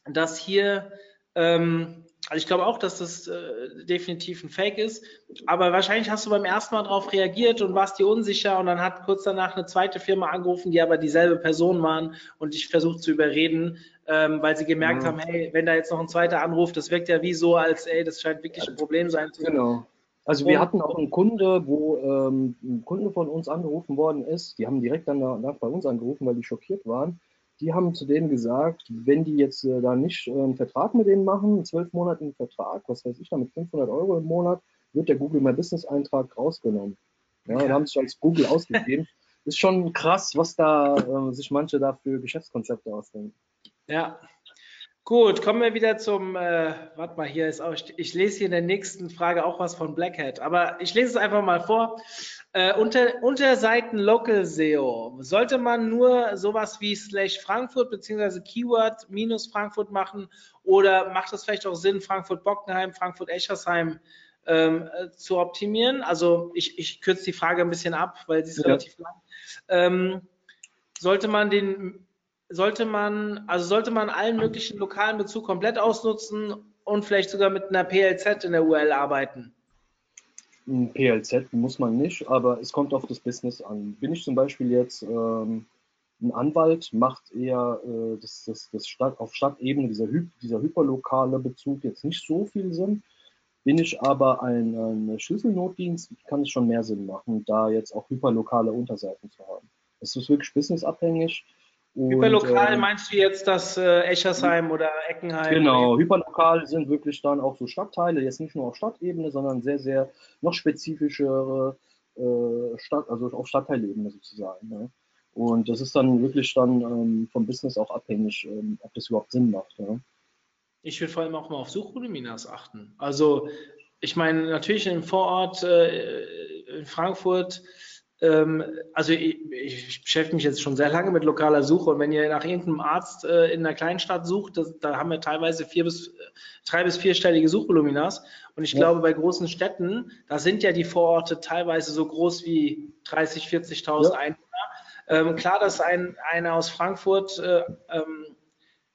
dass hier ähm, also ich glaube auch, dass das äh, definitiv ein Fake ist. Aber wahrscheinlich hast du beim ersten Mal darauf reagiert und warst dir unsicher und dann hat kurz danach eine zweite Firma angerufen, die aber dieselbe Person waren und dich versucht zu überreden, ähm, weil sie gemerkt Ja. haben, hey, wenn da jetzt noch ein zweiter anruft, das wirkt ja wie so, als ey, das scheint wirklich ein Problem sein zu Genau. Also wir hatten auch einen Kunde, wo ähm, ein Kunde von uns angerufen worden ist. Die haben direkt dann danach bei uns angerufen, weil die schockiert waren. Die haben zu denen gesagt, wenn die jetzt äh, da nicht äh, einen Vertrag mit denen machen, einen zwölfmonatigen Vertrag, was weiß ich da, mit 500 Euro im Monat, wird der Google My Business Eintrag rausgenommen. Ja, und haben sich als Google ausgegeben. <laughs> Ist schon krass, was da äh, sich manche da für Geschäftskonzepte ausdenken. Ja. Gut, kommen wir wieder zum, äh, warte mal, hier ist auch, ich, ich lese hier in der nächsten Frage auch was von Black Hat, aber ich lese es einfach mal vor. Äh, unter, Unterseiten Local SEO, sollte man nur sowas wie slash Frankfurt beziehungsweise Keyword minus Frankfurt machen oder macht es vielleicht auch Sinn, Frankfurt-Bockenheim, Frankfurt-Eschersheim ähm, äh, zu optimieren? Also ich, ich kürze die Frage ein bisschen ab, weil sie ist Ja. relativ lang. Ähm, sollte man den sollte man, also sollte man allen möglichen lokalen Bezug komplett ausnutzen und vielleicht sogar mit einer PLZ in der URL arbeiten. Ein PLZ muss man nicht, aber es kommt auf das Business an. Bin ich zum Beispiel jetzt ähm, ein Anwalt, macht eher äh, das, das, das Stadt, auf Stadtebene dieser, dieser hyperlokale Bezug jetzt nicht so viel Sinn. Bin ich aber ein, ein Schlüsselnotdienst, kann es schon mehr Sinn machen, da jetzt auch hyperlokale Unterseiten zu haben. Es ist wirklich businessabhängig. Und, Hyperlokal ähm, meinst du jetzt das äh, Eschersheim oder Eckenheim? Genau, hyperlokal sind wirklich dann auch so Stadtteile, jetzt nicht nur auf Stadtebene, sondern sehr, sehr noch spezifischere äh, Stadt, also auf Stadtteilebene sozusagen. Ne? Und das ist dann wirklich dann ähm, vom Business auch abhängig, ähm, ob das überhaupt Sinn macht. Ja? Ich würde vor allem auch mal auf Suchvoluminas achten. Also ich meine, natürlich im Vorort äh, in Frankfurt, also ich, ich beschäftige mich jetzt schon sehr lange mit lokaler Suche und wenn ihr nach irgendeinem Arzt äh, in einer Kleinstadt sucht, das, da haben wir teilweise vier bis drei bis vierstellige Suchvoluminas und ich Ja. glaube bei großen Städten, da sind ja die Vororte teilweise so groß wie 30, 40.000 Ja. Einwohner. Ähm, klar, dass ein einer aus Frankfurt äh, ähm,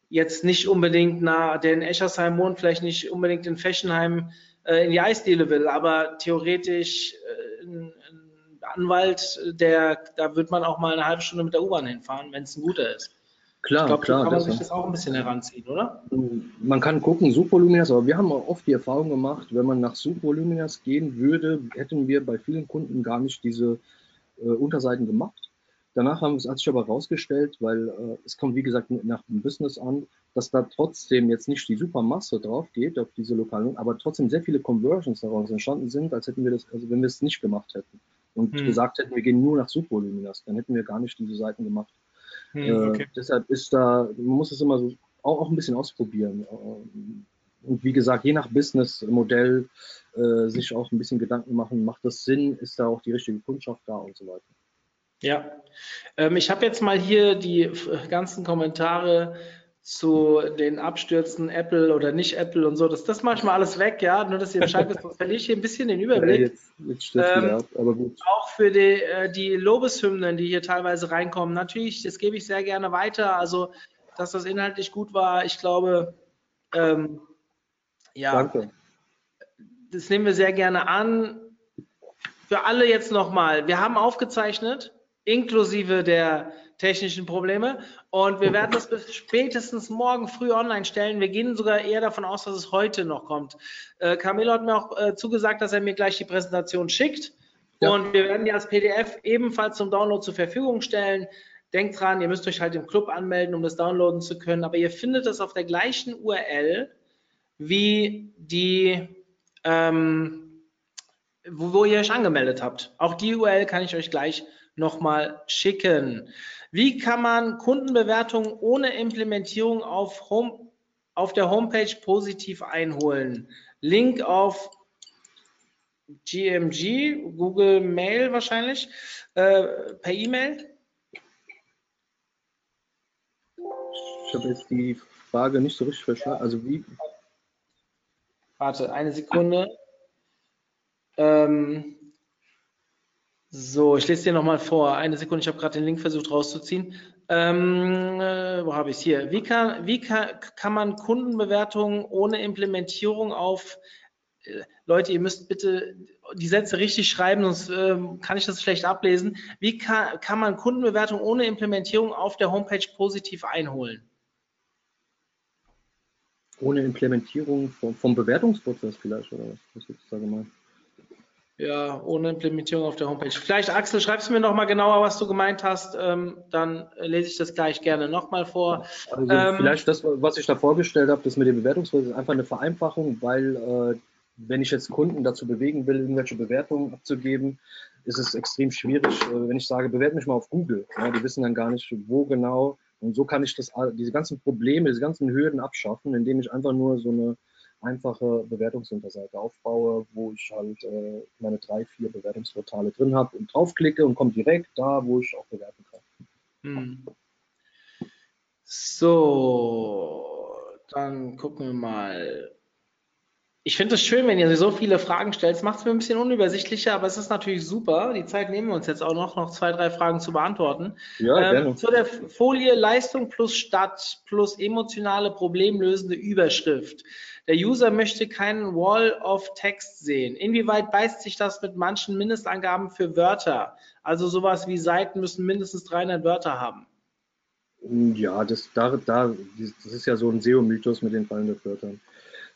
jetzt nicht unbedingt nah, der in Eschersheim wohnt, vielleicht nicht unbedingt in Fechenheim äh, in die Eisdiele will, aber theoretisch äh, ein Anwalt, der, da wird man auch mal eine halbe Stunde mit der U-Bahn hinfahren, wenn es ein guter ist. Klar, ich glaube, so klar. kann man sich das auch ein bisschen heranziehen, oder? Man kann gucken, Suchvoluminas, aber wir haben auch oft die Erfahrung gemacht, wenn man nach Suchvoluminas gehen würde, hätten wir bei vielen Kunden gar nicht diese äh, Unterseiten gemacht. Danach haben, hat sich aber herausgestellt, weil äh, es kommt, wie gesagt, nach dem Business an, dass da trotzdem jetzt nicht die Supermasse drauf geht auf diese lokalen, aber trotzdem sehr viele Conversions daraus entstanden sind, als hätten wir das, also wenn wir es nicht gemacht hätten und Hm. gesagt hätten, wir gehen nur nach Suchvoluminas, dann hätten wir gar nicht diese Seiten gemacht. Hm, Äh, okay. deshalb ist da, man muss es immer so auch, auch ein bisschen ausprobieren. Ähm, Und wie gesagt, je nach Businessmodell äh, sich auch ein bisschen Gedanken machen, macht das Sinn, ist da auch die richtige Kundschaft da und so weiter. Ja, ähm, ich habe jetzt mal hier die ganzen Kommentare zu den Abstürzen Apple oder nicht Apple und so. Das, das mache ich mal alles weg, ja. Nur, dass ihr Bescheid wisst, sonst verliere ich hier ein bisschen den Ja, Überblick. jetzt jetzt stürzt Ähm, ab, aber gut. Auch für die, äh, die Lobeshymnen, die hier teilweise reinkommen. Natürlich, das gebe ich sehr gerne weiter. Also, dass das inhaltlich gut war, ich glaube, ähm, ja, Danke. das nehmen wir sehr gerne an. Für alle jetzt nochmal, wir haben aufgezeichnet, inklusive der technischen Probleme. Und wir werden das bis spätestens morgen früh online stellen. Wir gehen sogar eher davon aus, dass es heute noch kommt. Äh, Camilo hat mir auch äh, zugesagt, dass er mir gleich die Präsentation schickt. Ja. Und wir werden die als PDF ebenfalls zum Download zur Verfügung stellen. Denkt dran, ihr müsst euch halt im Club anmelden, um das downloaden zu können. Aber ihr findet das auf der gleichen URL wie die, ähm, wo, wo ihr euch angemeldet habt. Auch die URL kann ich euch gleich nochmal schicken. Wie kann man Kundenbewertungen ohne Implementierung auf, Home, auf der Homepage positiv einholen? Link auf GMG, Google Mail wahrscheinlich, äh, per E-Mail. Ich habe jetzt die Frage nicht so richtig verstanden. Also wie, Warte, eine Sekunde. Ähm, So, ich lese dir nochmal vor. Eine Sekunde, ich habe gerade den Link versucht rauszuziehen. Ähm, äh, wo habe ich es hier? Wie, kann, wie kann, kann man Kundenbewertungen ohne Implementierung auf äh, Leute, ihr müsst bitte die Sätze richtig schreiben, sonst äh, kann ich das schlecht ablesen. Wie kann, kann man Kundenbewertungen ohne Implementierung auf der Homepage positiv einholen? Ohne Implementierung vom, vom Bewertungsprozess vielleicht, oder was? Was ist da? Ja, ohne Implementierung auf der Homepage. Vielleicht, Axel, schreibst du mir nochmal genauer, was du gemeint hast, ähm, dann lese ich das gleich gerne nochmal vor. Also Ähm, vielleicht das, was ich da vorgestellt habe, das mit dem Bewertungsprozess ist einfach eine Vereinfachung, weil äh, wenn ich jetzt Kunden dazu bewegen will, irgendwelche Bewertungen abzugeben, ist es extrem schwierig, äh, wenn ich sage, bewerte mich mal auf Google. Ja, die wissen dann gar nicht, wo genau. Und so kann ich das, diese ganzen Probleme, diese ganzen Hürden abschaffen, indem ich einfach nur so eine einfache Bewertungsunterseite aufbaue, wo ich halt äh, meine drei, vier Bewertungsportale drin habe und draufklicke und komme direkt da, wo ich auch bewerten kann. Hm. So, dann gucken wir mal. Ich finde es schön, wenn ihr so viele Fragen stellt. Es macht es mir ein bisschen unübersichtlicher, aber es ist natürlich super. Die Zeit nehmen wir uns jetzt auch noch, noch zwei, drei Fragen zu beantworten. Ja, Ähm, gerne. zu der Folie Leistung plus Stadt plus emotionale problemlösende Überschrift. Der User möchte keinen Wall of Text sehen. Inwieweit beißt sich das mit manchen Mindestangaben für Wörter? Also sowas wie Seiten müssen mindestens 300 Wörter haben. Ja, das, da, da, das ist ja so ein SEO-Mythos mit den 300 Wörtern.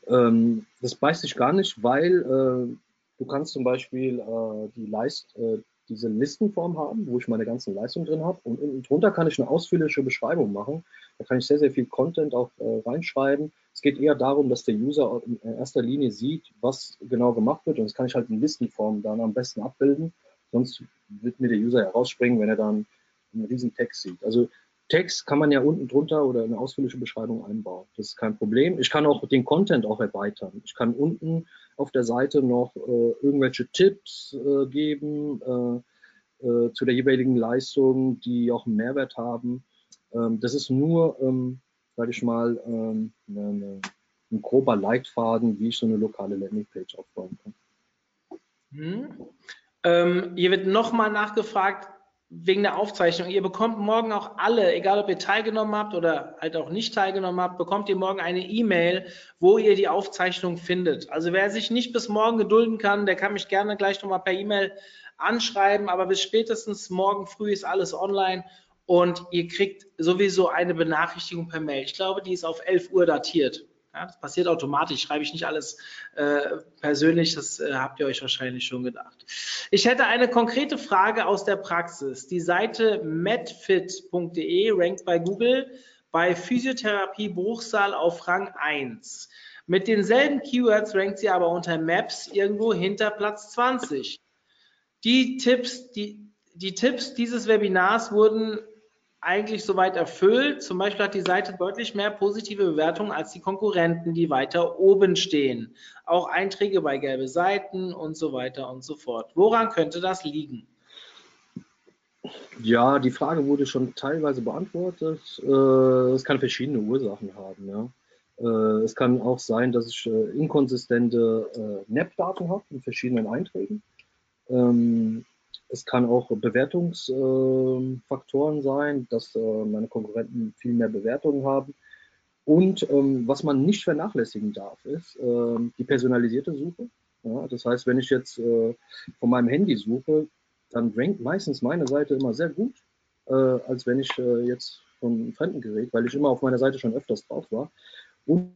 Ähm, das beißt sich gar nicht, weil äh, du kannst zum Beispiel äh, die Leist, äh, diese Listenform haben, wo ich meine ganzen Leistungen drin habe und unten drunter kann ich eine ausführliche Beschreibung machen. Da kann ich sehr, sehr viel Content auch äh, reinschreiben. Es geht eher darum, dass der User in erster Linie sieht, was genau gemacht wird und das kann ich halt in Listenform dann am besten abbilden. Sonst wird mir der User ja rausspringen, wenn er dann einen riesen Text sieht. Also Text kann man ja unten drunter oder eine ausführliche Beschreibung einbauen. Das ist kein Problem. Ich kann auch den Content auch erweitern. Ich kann unten auf der Seite noch äh, irgendwelche Tipps äh, geben äh, äh, zu der jeweiligen Leistung, die auch einen Mehrwert haben. Ähm, das ist nur, ähm, sage ich mal, ähm, eine, eine, ein grober Leitfaden, wie ich so eine lokale Landingpage aufbauen kann. Hm. Ähm, hier wird nochmal nachgefragt wegen der Aufzeichnung. Ihr bekommt morgen auch alle, egal ob ihr teilgenommen habt oder halt auch nicht teilgenommen habt, bekommt ihr morgen eine E-Mail, wo ihr die Aufzeichnung findet. Also wer sich nicht bis morgen gedulden kann, der kann mich gerne gleich nochmal per E-Mail anschreiben, aber bis spätestens morgen früh ist alles online und ihr kriegt sowieso eine Benachrichtigung per Mail. Ich glaube, die ist auf 11 Uhr datiert. Ja, das passiert automatisch, schreibe ich nicht alles äh, persönlich, das äh, habt ihr euch wahrscheinlich schon gedacht. Ich hätte eine konkrete Frage aus der Praxis. Die Seite medfit.de rankt bei Google bei Physiotherapie Bruchsal auf Rang 1. Mit denselben Keywords rankt sie aber unter Maps irgendwo hinter Platz 20. Die Tipps, die, die Tipps dieses Webinars wurden eigentlich soweit erfüllt. Zum Beispiel hat die Seite deutlich mehr positive Bewertungen als die Konkurrenten, die weiter oben stehen. Auch Einträge bei gelbe Seiten und so weiter und so fort. Woran könnte das liegen? Ja, die Frage wurde schon teilweise beantwortet. Äh, Es kann verschiedene Ursachen haben. Äh, Es kann auch sein, dass ich äh, inkonsistente NAP-Daten habe in verschiedenen Einträgen. Es kann auch Bewertungsfaktoren sein, dass äh, meine Konkurrenten viel mehr Bewertungen haben. Und ähm, was man nicht vernachlässigen darf, ist ähm, die personalisierte Suche. Ja, das heißt, wenn ich jetzt äh, von meinem Handy suche, dann rankt meistens meine Seite immer sehr gut, äh, als wenn ich äh, jetzt von einem fremden Gerät, weil ich immer auf meiner Seite schon öfters drauf war. Und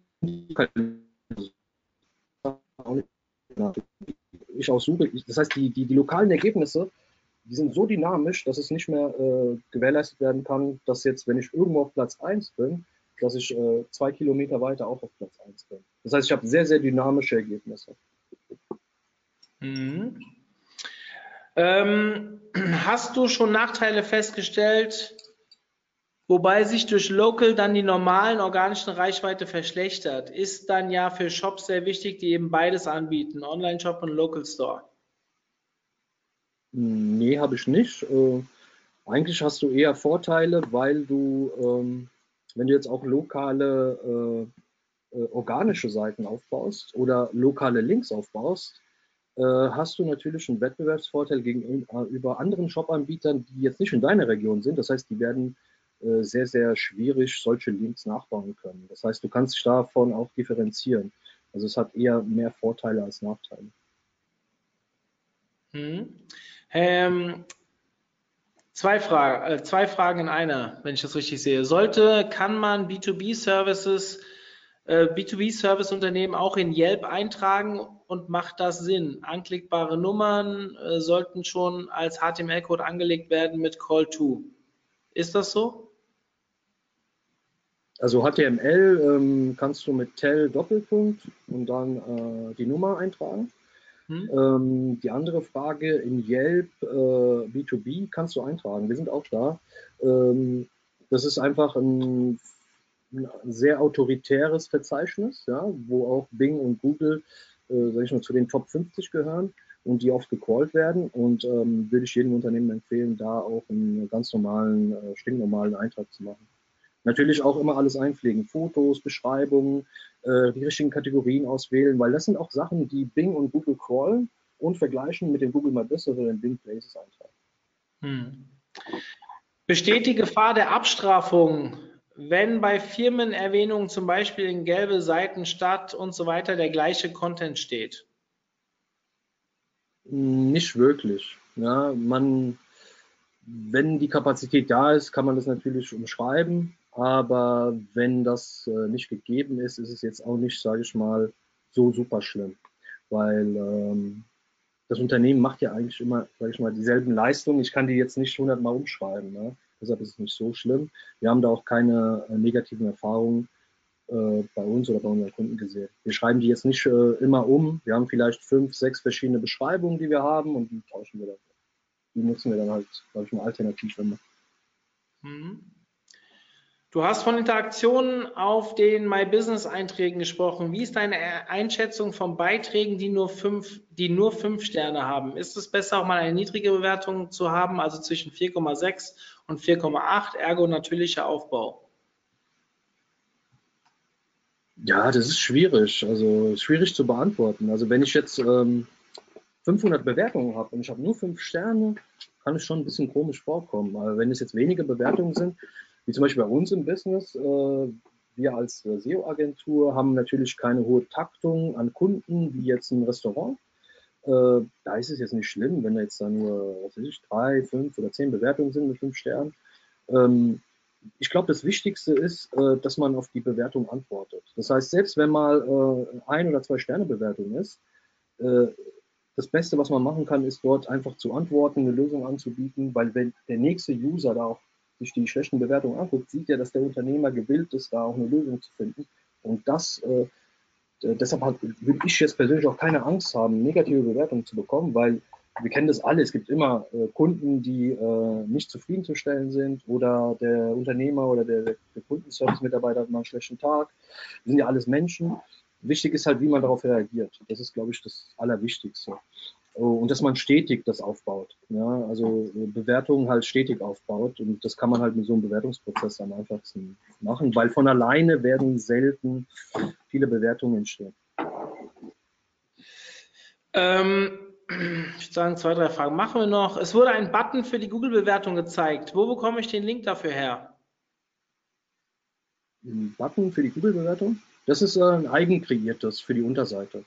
ich auch suche, das heißt, die, die, die lokalen Ergebnisse, die sind so dynamisch, dass es nicht mehr äh, gewährleistet werden kann, dass jetzt, wenn ich irgendwo auf Platz 1 bin, dass ich äh, zwei Kilometer weiter auch auf Platz 1 bin. Das heißt, ich habe sehr, sehr dynamische Ergebnisse. Mhm. Ähm, hast du schon Nachteile festgestellt, wobei sich durch Local dann die normalen organischen Reichweite verschlechtert? Ist dann ja für Shops sehr wichtig, die eben beides anbieten, Online-Shop und Local Store. Nee, habe ich nicht. Äh, eigentlich hast du eher Vorteile, weil du, ähm, wenn du jetzt auch lokale äh, äh, organische Seiten aufbaust oder lokale Links aufbaust, äh, hast du natürlich einen Wettbewerbsvorteil gegenüber anderen Shop-Anbietern, die jetzt nicht in deiner Region sind. Das heißt, die werden äh, sehr, sehr schwierig solche Links nachbauen können. Das heißt, du kannst dich davon auch differenzieren. Also es hat eher mehr Vorteile als Nachteile. Hm. Ähm, zwei, Fragen, äh, zwei Fragen in einer, wenn ich das richtig sehe. Sollte, kann man B2B-Services, äh, B2B-Service-Unternehmen auch in Yelp eintragen und macht das Sinn? Anklickbare Nummern äh, sollten schon als HTML-Code angelegt werden mit Call to. Ist das so? Also HTML ähm, kannst du mit Tell Doppelpunkt und dann äh, die Nummer eintragen. Hm. Ähm, die andere Frage in Yelp äh, B2B kannst du eintragen. Wir sind auch da. Ähm, das ist einfach ein, ein, sehr autoritäres Verzeichnis, ja, wo auch Bing und Google, äh, sag ich mal, zu den Top 50 gehören und die oft gecallt werden. Und ähm, würde ich jedem Unternehmen empfehlen, da auch einen ganz normalen, äh, stinknormalen Eintrag zu machen. Natürlich auch immer alles einpflegen, Fotos, Beschreibungen, äh, die richtigen Kategorien auswählen, weil das sind auch Sachen, die Bing und Google crawlen und vergleichen mit dem Google My Business oder dem Bing Places Eintrag. Hm. Besteht die Gefahr der Abstrafung, wenn bei Firmenerwähnungen zum Beispiel in gelbe Seiten, Stadt und so weiter der gleiche Content steht? Nicht wirklich. Ja, man, wenn die Kapazität da ist, kann man das natürlich umschreiben. Aber wenn das äh, nicht gegeben ist, ist es jetzt auch nicht, sage ich mal, so super schlimm. Weil ähm, das Unternehmen macht ja eigentlich immer, sage ich mal, dieselben Leistungen. Ich kann die jetzt nicht hundertmal umschreiben. Ne? Deshalb ist es nicht so schlimm. Wir haben da auch keine äh, negativen Erfahrungen äh, bei uns oder bei unseren Kunden gesehen. Wir schreiben die jetzt nicht äh, immer um. Wir haben vielleicht fünf, sechs verschiedene Beschreibungen, die wir haben und die tauschen wir dann. Die nutzen wir dann halt, sage ich mal, alternativ immer. Mhm. Du hast von Interaktionen auf den My Business Einträgen gesprochen. Wie ist deine Einschätzung von Beiträgen, die nur fünf, die nur fünf Sterne haben? Ist es besser, auch mal eine niedrige Bewertung zu haben, also zwischen 4,6 und 4,8, ergo natürlicher Aufbau? Ja, das ist schwierig. Also schwierig zu beantworten. Also wenn ich jetzt ähm, 500 Bewertungen habe und ich habe nur fünf Sterne, kann es schon ein bisschen komisch vorkommen. Aber wenn es jetzt wenige Bewertungen sind, wie zum Beispiel bei uns im Business, äh, wir als äh, SEO-Agentur haben natürlich keine hohe Taktung an Kunden wie jetzt ein Restaurant. Äh, da ist es jetzt nicht schlimm, wenn da jetzt da nur, was weiß ich, drei, fünf oder zehn Bewertungen sind mit fünf Sternen. Ähm, ich glaube, das Wichtigste ist, dass man auf die Bewertung antwortet. Das heißt, selbst wenn mal ein oder zwei Sterne Bewertung ist, das Beste, was man machen kann, ist dort einfach zu antworten, eine Lösung anzubieten, weil wenn der nächste User da auch sich die schlechten Bewertungen anguckt, sieht er, dass der Unternehmer gewillt ist, da auch eine Lösung zu finden. Und das, äh, deshalb würde ich jetzt persönlich auch keine Angst haben, negative Bewertungen zu bekommen, weil wir kennen das alle. Es gibt immer äh, Kunden, die äh, nicht zufriedenzustellen sind oder der Unternehmer oder der, der Kundenservice-Mitarbeiter hat mal einen schlechten Tag. Das sind ja alles Menschen. Wichtig ist halt, wie man darauf reagiert. Das ist, glaube ich, das Allerwichtigste. Und dass man stetig das aufbaut. Ja, also Bewertungen halt stetig aufbaut. Und das kann man halt mit so einem Bewertungsprozess am einfachsten machen, weil von alleine werden selten viele Bewertungen entstehen. Ähm, ich würde sagen, zwei, drei Fragen machen wir noch. Es wurde ein Button für die Google-Bewertung gezeigt. Wo bekomme ich den Link dafür her? Ein Button für die Google-Bewertung? Das ist ein eigen kreiertes für die Unterseite.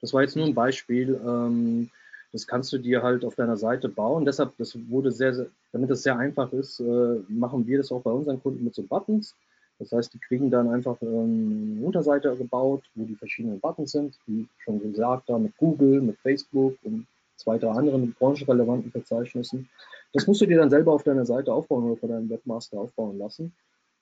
Das war jetzt nur ein Beispiel. Ähm, das kannst du dir halt auf deiner Seite bauen. Deshalb, das wurde sehr, sehr damit es sehr einfach ist, äh, machen wir das auch bei unseren Kunden mit so Buttons. Das heißt, die kriegen dann einfach ähm, eine Unterseite gebaut, wo die verschiedenen Buttons sind, wie schon gesagt da mit Google, mit Facebook und zwei, drei anderen branchenrelevanten Verzeichnissen. Das musst du dir dann selber auf deiner Seite aufbauen oder von deinem Webmaster aufbauen lassen.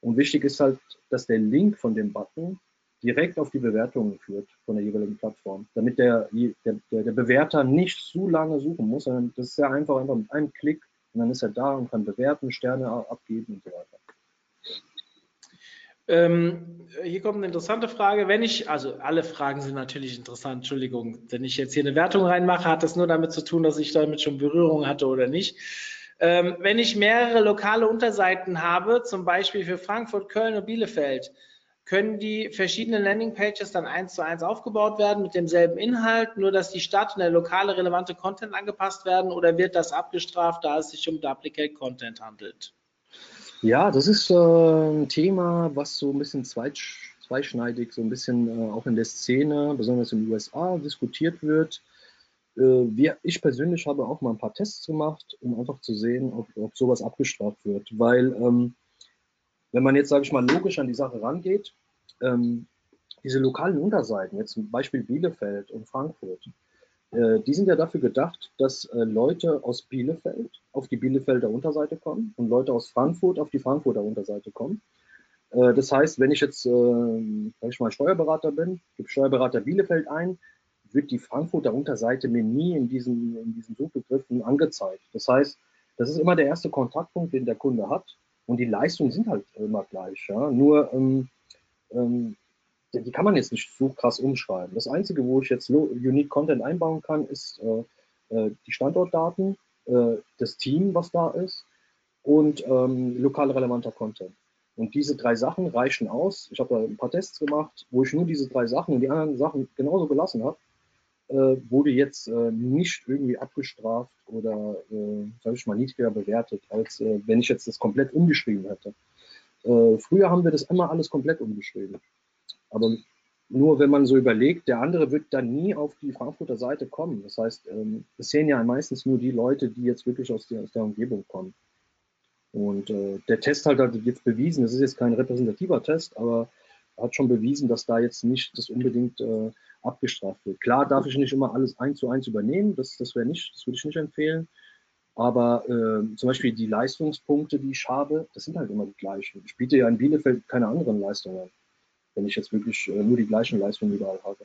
Und wichtig ist halt, dass der Link von dem Button direkt auf die Bewertungen führt von der jeweiligen Plattform, damit der, der, der Bewerter nicht zu lange suchen muss, sondern das ist sehr einfach, einfach mit einem Klick und dann ist er da und kann bewerten, Sterne abgeben und so weiter. Ähm, hier kommt eine interessante Frage. Wenn ich, also alle Fragen sind natürlich interessant, Entschuldigung, wenn ich jetzt hier eine Wertung reinmache, hat das nur damit zu tun, dass ich damit schon Berührung hatte oder nicht. Ähm, wenn ich mehrere lokale Unterseiten habe, zum Beispiel für Frankfurt, Köln und Bielefeld, können die verschiedenen Landingpages dann eins zu eins aufgebaut werden mit demselben Inhalt, nur dass die Stadt und der lokale relevante Content angepasst werden oder wird das abgestraft, da es sich um Duplicate Content handelt? Ja, das ist äh, ein Thema, was so ein bisschen zweischneidig, so ein bisschen äh, auch in der Szene, besonders in den USA, diskutiert wird. Äh, wir, ich persönlich habe auch mal ein paar Tests gemacht, um einfach zu sehen, ob, ob sowas abgestraft wird. Weil, ähm, wenn man jetzt, sage ich mal, logisch an die Sache rangeht, ähm, diese lokalen Unterseiten, jetzt zum Beispiel Bielefeld und Frankfurt, äh, die sind ja dafür gedacht, dass äh, Leute aus Bielefeld auf die Bielefelder Unterseite kommen und Leute aus Frankfurt auf die Frankfurter Unterseite kommen. Äh, das heißt, wenn ich jetzt, äh, sag ich mal, Steuerberater bin, gebe Steuerberater Bielefeld ein, wird die Frankfurter Unterseite mir nie in diesen, in diesen Suchbegriffen angezeigt. Das heißt, das ist immer der erste Kontaktpunkt, den der Kunde hat. Und die Leistungen sind halt immer gleich. Ja? Nur ähm, ähm, die kann man jetzt nicht so krass umschreiben. Das Einzige, wo ich jetzt Unique Content einbauen kann, ist äh, äh, die Standortdaten, äh, das Team, was da ist und ähm, lokal relevanter Content. Und diese drei Sachen reichen aus. Ich habe da ein paar Tests gemacht, wo ich nur diese drei Sachen und die anderen Sachen genauso gelassen habe. Äh, wurde jetzt äh, nicht irgendwie abgestraft oder, äh, sage ich mal, niedriger bewertet, als äh, wenn ich jetzt das komplett umgeschrieben hätte. Früher haben wir das immer alles komplett umgeschrieben. Aber nur wenn man so überlegt, der andere wird dann nie auf die Frankfurter Seite kommen. Das heißt, ähm, es sehen ja meistens nur die Leute, die jetzt wirklich aus der, aus der Umgebung kommen. Und äh, der Test halt hat jetzt bewiesen, das ist jetzt kein repräsentativer Test, aber hat schon bewiesen, dass da jetzt nicht das unbedingt äh, abgestraft wird. Klar darf ich nicht immer alles eins zu eins übernehmen, das, das wäre nicht, das würde ich nicht empfehlen. Aber äh, zum Beispiel die Leistungspunkte, die ich habe, das sind halt immer die gleichen. Ich biete ja in Bielefeld keine anderen Leistungen wenn ich jetzt wirklich äh, nur die gleichen Leistungen überall habe.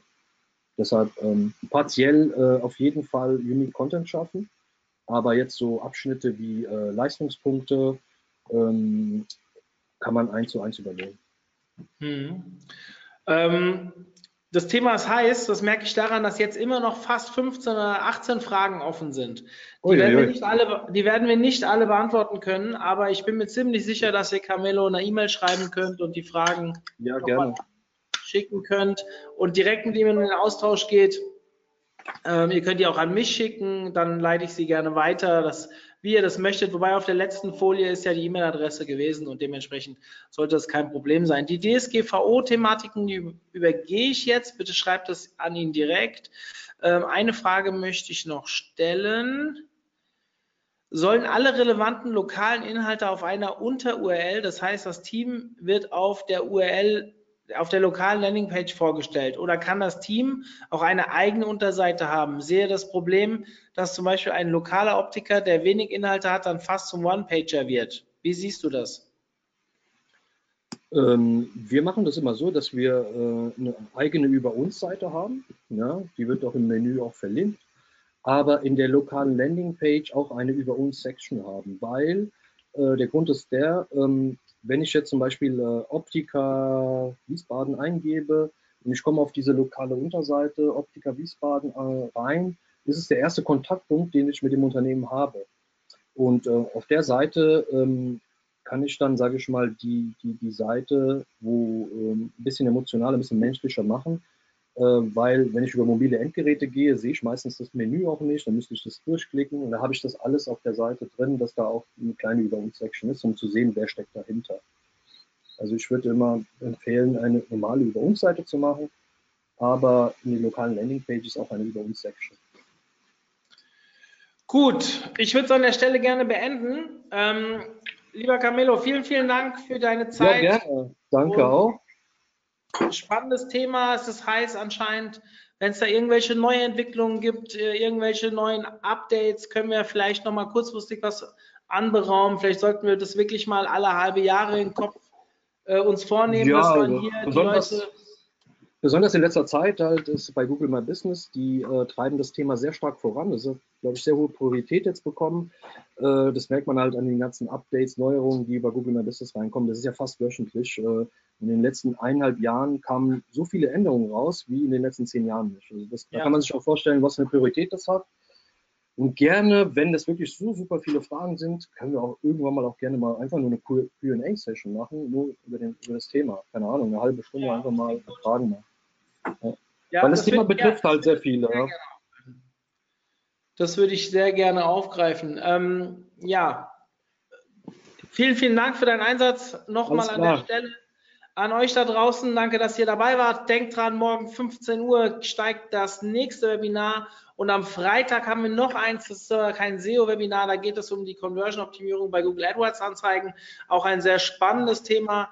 Deshalb ähm, partiell äh, auf jeden Fall Unique Content schaffen, aber jetzt so Abschnitte wie äh, Leistungspunkte ähm, kann man eins zu eins übernehmen. Hm. Ähm, das Thema ist heiß, das merke ich daran, dass jetzt immer noch fast 15 oder 18 Fragen offen sind. Die, werden wir, nicht alle, die werden wir nicht alle beantworten können, aber ich bin mir ziemlich sicher, dass ihr Camelo eine E-Mail schreiben könnt und die Fragen ja, gerne. schicken könnt und direkt mit ihm in den Austausch geht. Ähm, ihr könnt die auch an mich schicken, dann leite ich sie gerne weiter. Das wie ihr das möchtet. Wobei auf der letzten Folie ist ja die E-Mail-Adresse gewesen und dementsprechend sollte das kein Problem sein. Die DSGVO-Thematiken übergehe ich jetzt. Bitte schreibt das an ihn direkt. Ähm, eine Frage möchte ich noch stellen. Sollen alle relevanten lokalen Inhalte auf einer Unter-URL, das heißt, das Team wird auf der URL auf der lokalen Landingpage vorgestellt oder kann das Team auch eine eigene Unterseite haben? Sehe das Problem, dass zum Beispiel ein lokaler Optiker, der wenig Inhalte hat, dann fast zum One-Pager wird. Wie siehst du das? Ähm, wir machen das immer so, dass wir äh, eine eigene Über uns Seite haben. Ja, die wird auch im Menü auch verlinkt. Aber in der lokalen Landingpage auch eine Über uns Section haben, weil äh, der Grund ist der, ähm, wenn ich jetzt zum Beispiel äh, Optika Wiesbaden eingebe und ich komme auf diese lokale Unterseite Optika Wiesbaden äh, rein, ist es der erste Kontaktpunkt, den ich mit dem Unternehmen habe. Und äh, auf der Seite ähm, kann ich dann, sage ich mal, die, die, die Seite, wo ähm, ein bisschen emotionaler, ein bisschen menschlicher machen, weil wenn ich über mobile Endgeräte gehe, sehe ich meistens das Menü auch nicht, dann müsste ich das durchklicken und da habe ich das alles auf der Seite drin, dass da auch eine kleine Über uns Section ist, um zu sehen, wer steckt dahinter. Also ich würde immer empfehlen, eine normale Über uns Seite zu machen, aber in den lokalen Landingpages auch eine Über uns Section. Gut, ich würde es an der Stelle gerne beenden. Ähm, lieber Camilo, vielen, vielen Dank für deine Zeit. Ja, gerne. Danke auch spannendes Thema. Es ist heiß anscheinend. Wenn es da irgendwelche neue Entwicklungen gibt, äh, irgendwelche neuen Updates, können wir vielleicht nochmal kurzfristig was anberaumen. Vielleicht sollten wir das wirklich mal alle halbe Jahre im Kopf äh, uns vornehmen, ja, dass man hier die Leute besonders in letzter Zeit halt ist bei Google My Business, die äh, treiben das Thema sehr stark voran. Das hat, glaube ich, sehr hohe Priorität jetzt bekommen. Äh, das merkt man halt an den ganzen Updates, Neuerungen, die bei Google My Business reinkommen. Das ist ja fast wöchentlich. Äh, in den letzten eineinhalb Jahren kamen so viele Änderungen raus wie in den letzten zehn Jahren nicht. Also das, ja. Da kann man sich auch vorstellen, was eine Priorität das hat. Und gerne, wenn das wirklich so super viele Fragen sind, können wir auch irgendwann mal auch gerne mal einfach nur eine Q&A-Session machen, nur über, den, über das Thema. Keine Ahnung, eine halbe Stunde Ja, einfach mal Fragen machen. Ja. Weil das, Thema würde ich betrifft halt sehr viele. Ja. Das würde ich sehr gerne aufgreifen. Ähm, ja, vielen, vielen Dank für deinen Einsatz. Nochmal an der. Stelle. An euch da draußen, danke, dass ihr dabei wart. Denkt dran, morgen 15 Uhr steigt das nächste Webinar und am Freitag haben wir noch eins, das ist äh, kein SEO-Webinar, da geht es um die Conversion-Optimierung bei Google AdWords-Anzeigen. Auch ein sehr spannendes Thema.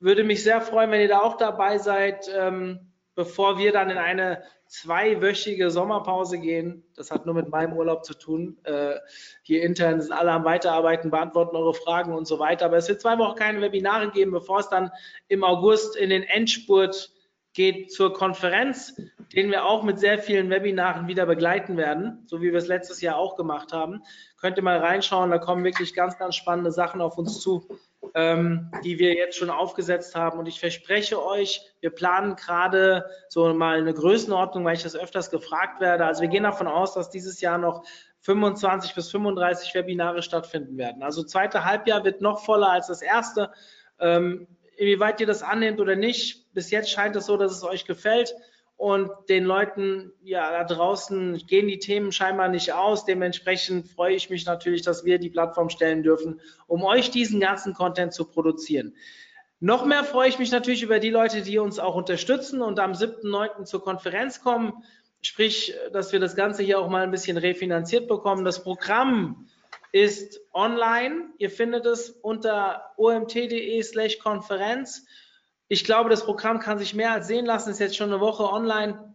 Würde mich sehr freuen, wenn ihr da auch dabei seid, ähm, bevor wir dann in eine zweiwöchige Sommerpause gehen. Das hat nur mit meinem Urlaub zu tun. Äh, hier intern sind alle am Weiterarbeiten, beantworten eure Fragen und so weiter. Aber es wird zwei Wochen keine Webinare geben, bevor es dann im August in den Endspurt geht zur Konferenz, den wir auch mit sehr vielen Webinaren wieder begleiten werden, so wie wir es letztes Jahr auch gemacht haben. Könnt ihr mal reinschauen, da kommen wirklich ganz, ganz spannende Sachen auf uns zu, ähm, die wir jetzt schon aufgesetzt haben. Und ich verspreche euch, wir planen gerade so mal eine Größenordnung, weil ich das öfters gefragt werde. Also wir gehen davon aus, dass dieses Jahr noch 25 bis 35 Webinare stattfinden werden. Also zweite Halbjahr wird noch voller als das erste. Ähm, inwieweit ihr das annehmt oder nicht, bis jetzt scheint es so, dass es euch gefällt. Und den Leuten ja da draußen gehen die Themen scheinbar nicht aus. Dementsprechend freue ich mich natürlich, dass wir die Plattform stellen dürfen, um euch diesen ganzen Content zu produzieren. Noch mehr freue ich mich natürlich über die Leute, die uns auch unterstützen und am 7.9. zur Konferenz kommen. Sprich, dass wir das Ganze hier auch mal ein bisschen refinanziert bekommen. Das Programm ist online. Ihr findet es unter omt.de slash Konferenz. Ich glaube, das Programm kann sich mehr als sehen lassen. Ist jetzt schon eine Woche online.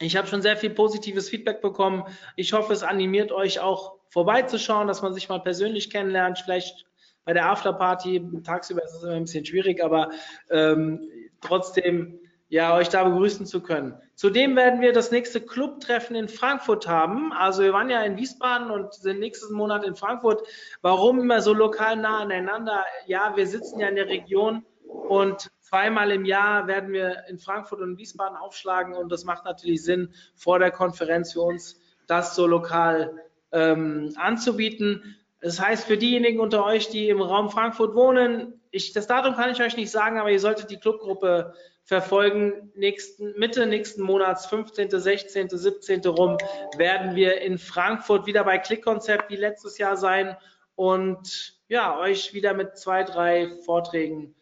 Ich habe schon sehr viel positives Feedback bekommen. Ich hoffe, es animiert euch auch vorbeizuschauen, dass man sich mal persönlich kennenlernt. Vielleicht bei der Afterparty. Tagsüber ist es immer ein bisschen schwierig, aber ähm, trotzdem ja, euch da begrüßen zu können. Zudem werden wir das nächste Clubtreffen in Frankfurt haben. Also wir waren ja in Wiesbaden und sind nächsten Monat in Frankfurt. Warum immer so lokal nah aneinander? Ja, wir sitzen ja in der Region und zweimal im Jahr werden wir in Frankfurt und Wiesbaden aufschlagen und das macht natürlich Sinn, vor der Konferenz für uns das so lokal ähm, anzubieten. Das heißt, für diejenigen unter euch, die im Raum Frankfurt wohnen, ich, das Datum kann ich euch nicht sagen, aber ihr solltet die Clubgruppe verfolgen. Nächsten, Mitte nächsten Monats, 15., 16., 17. rum, werden wir in Frankfurt wieder bei Klickkonzept wie letztes Jahr sein und ja, euch wieder mit zwei, drei Vorträgen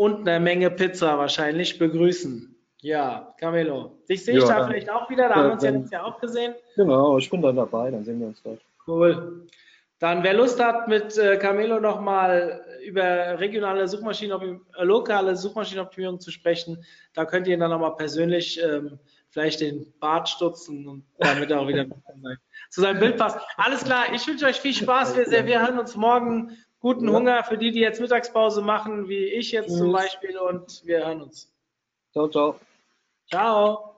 und einer Menge Pizza wahrscheinlich begrüßen. Ja, Camilo. Dich sehe ich Ja, da vielleicht auch wieder, da haben wir uns ja dann- letztes Jahr auch gesehen. Genau, ich bin dann dabei, dann sehen wir uns dort. Cool. Dann, wer Lust hat, mit äh, Camelo nochmal über regionale Suchmaschinenoptimierung, äh, lokale Suchmaschinenoptimierung zu sprechen, da könnt ihr ihn dann nochmal persönlich ähm, vielleicht den Bart stutzen und damit auch wieder <laughs> zu seinem Bild passt. Alles klar, ich wünsche euch viel Spaß. Wir, wir hören uns morgen. Guten Ja. Hunger für die, die jetzt Mittagspause machen, wie ich jetzt zum Tschüss. Beispiel, und wir hören uns. Ciao, ciao. Ciao.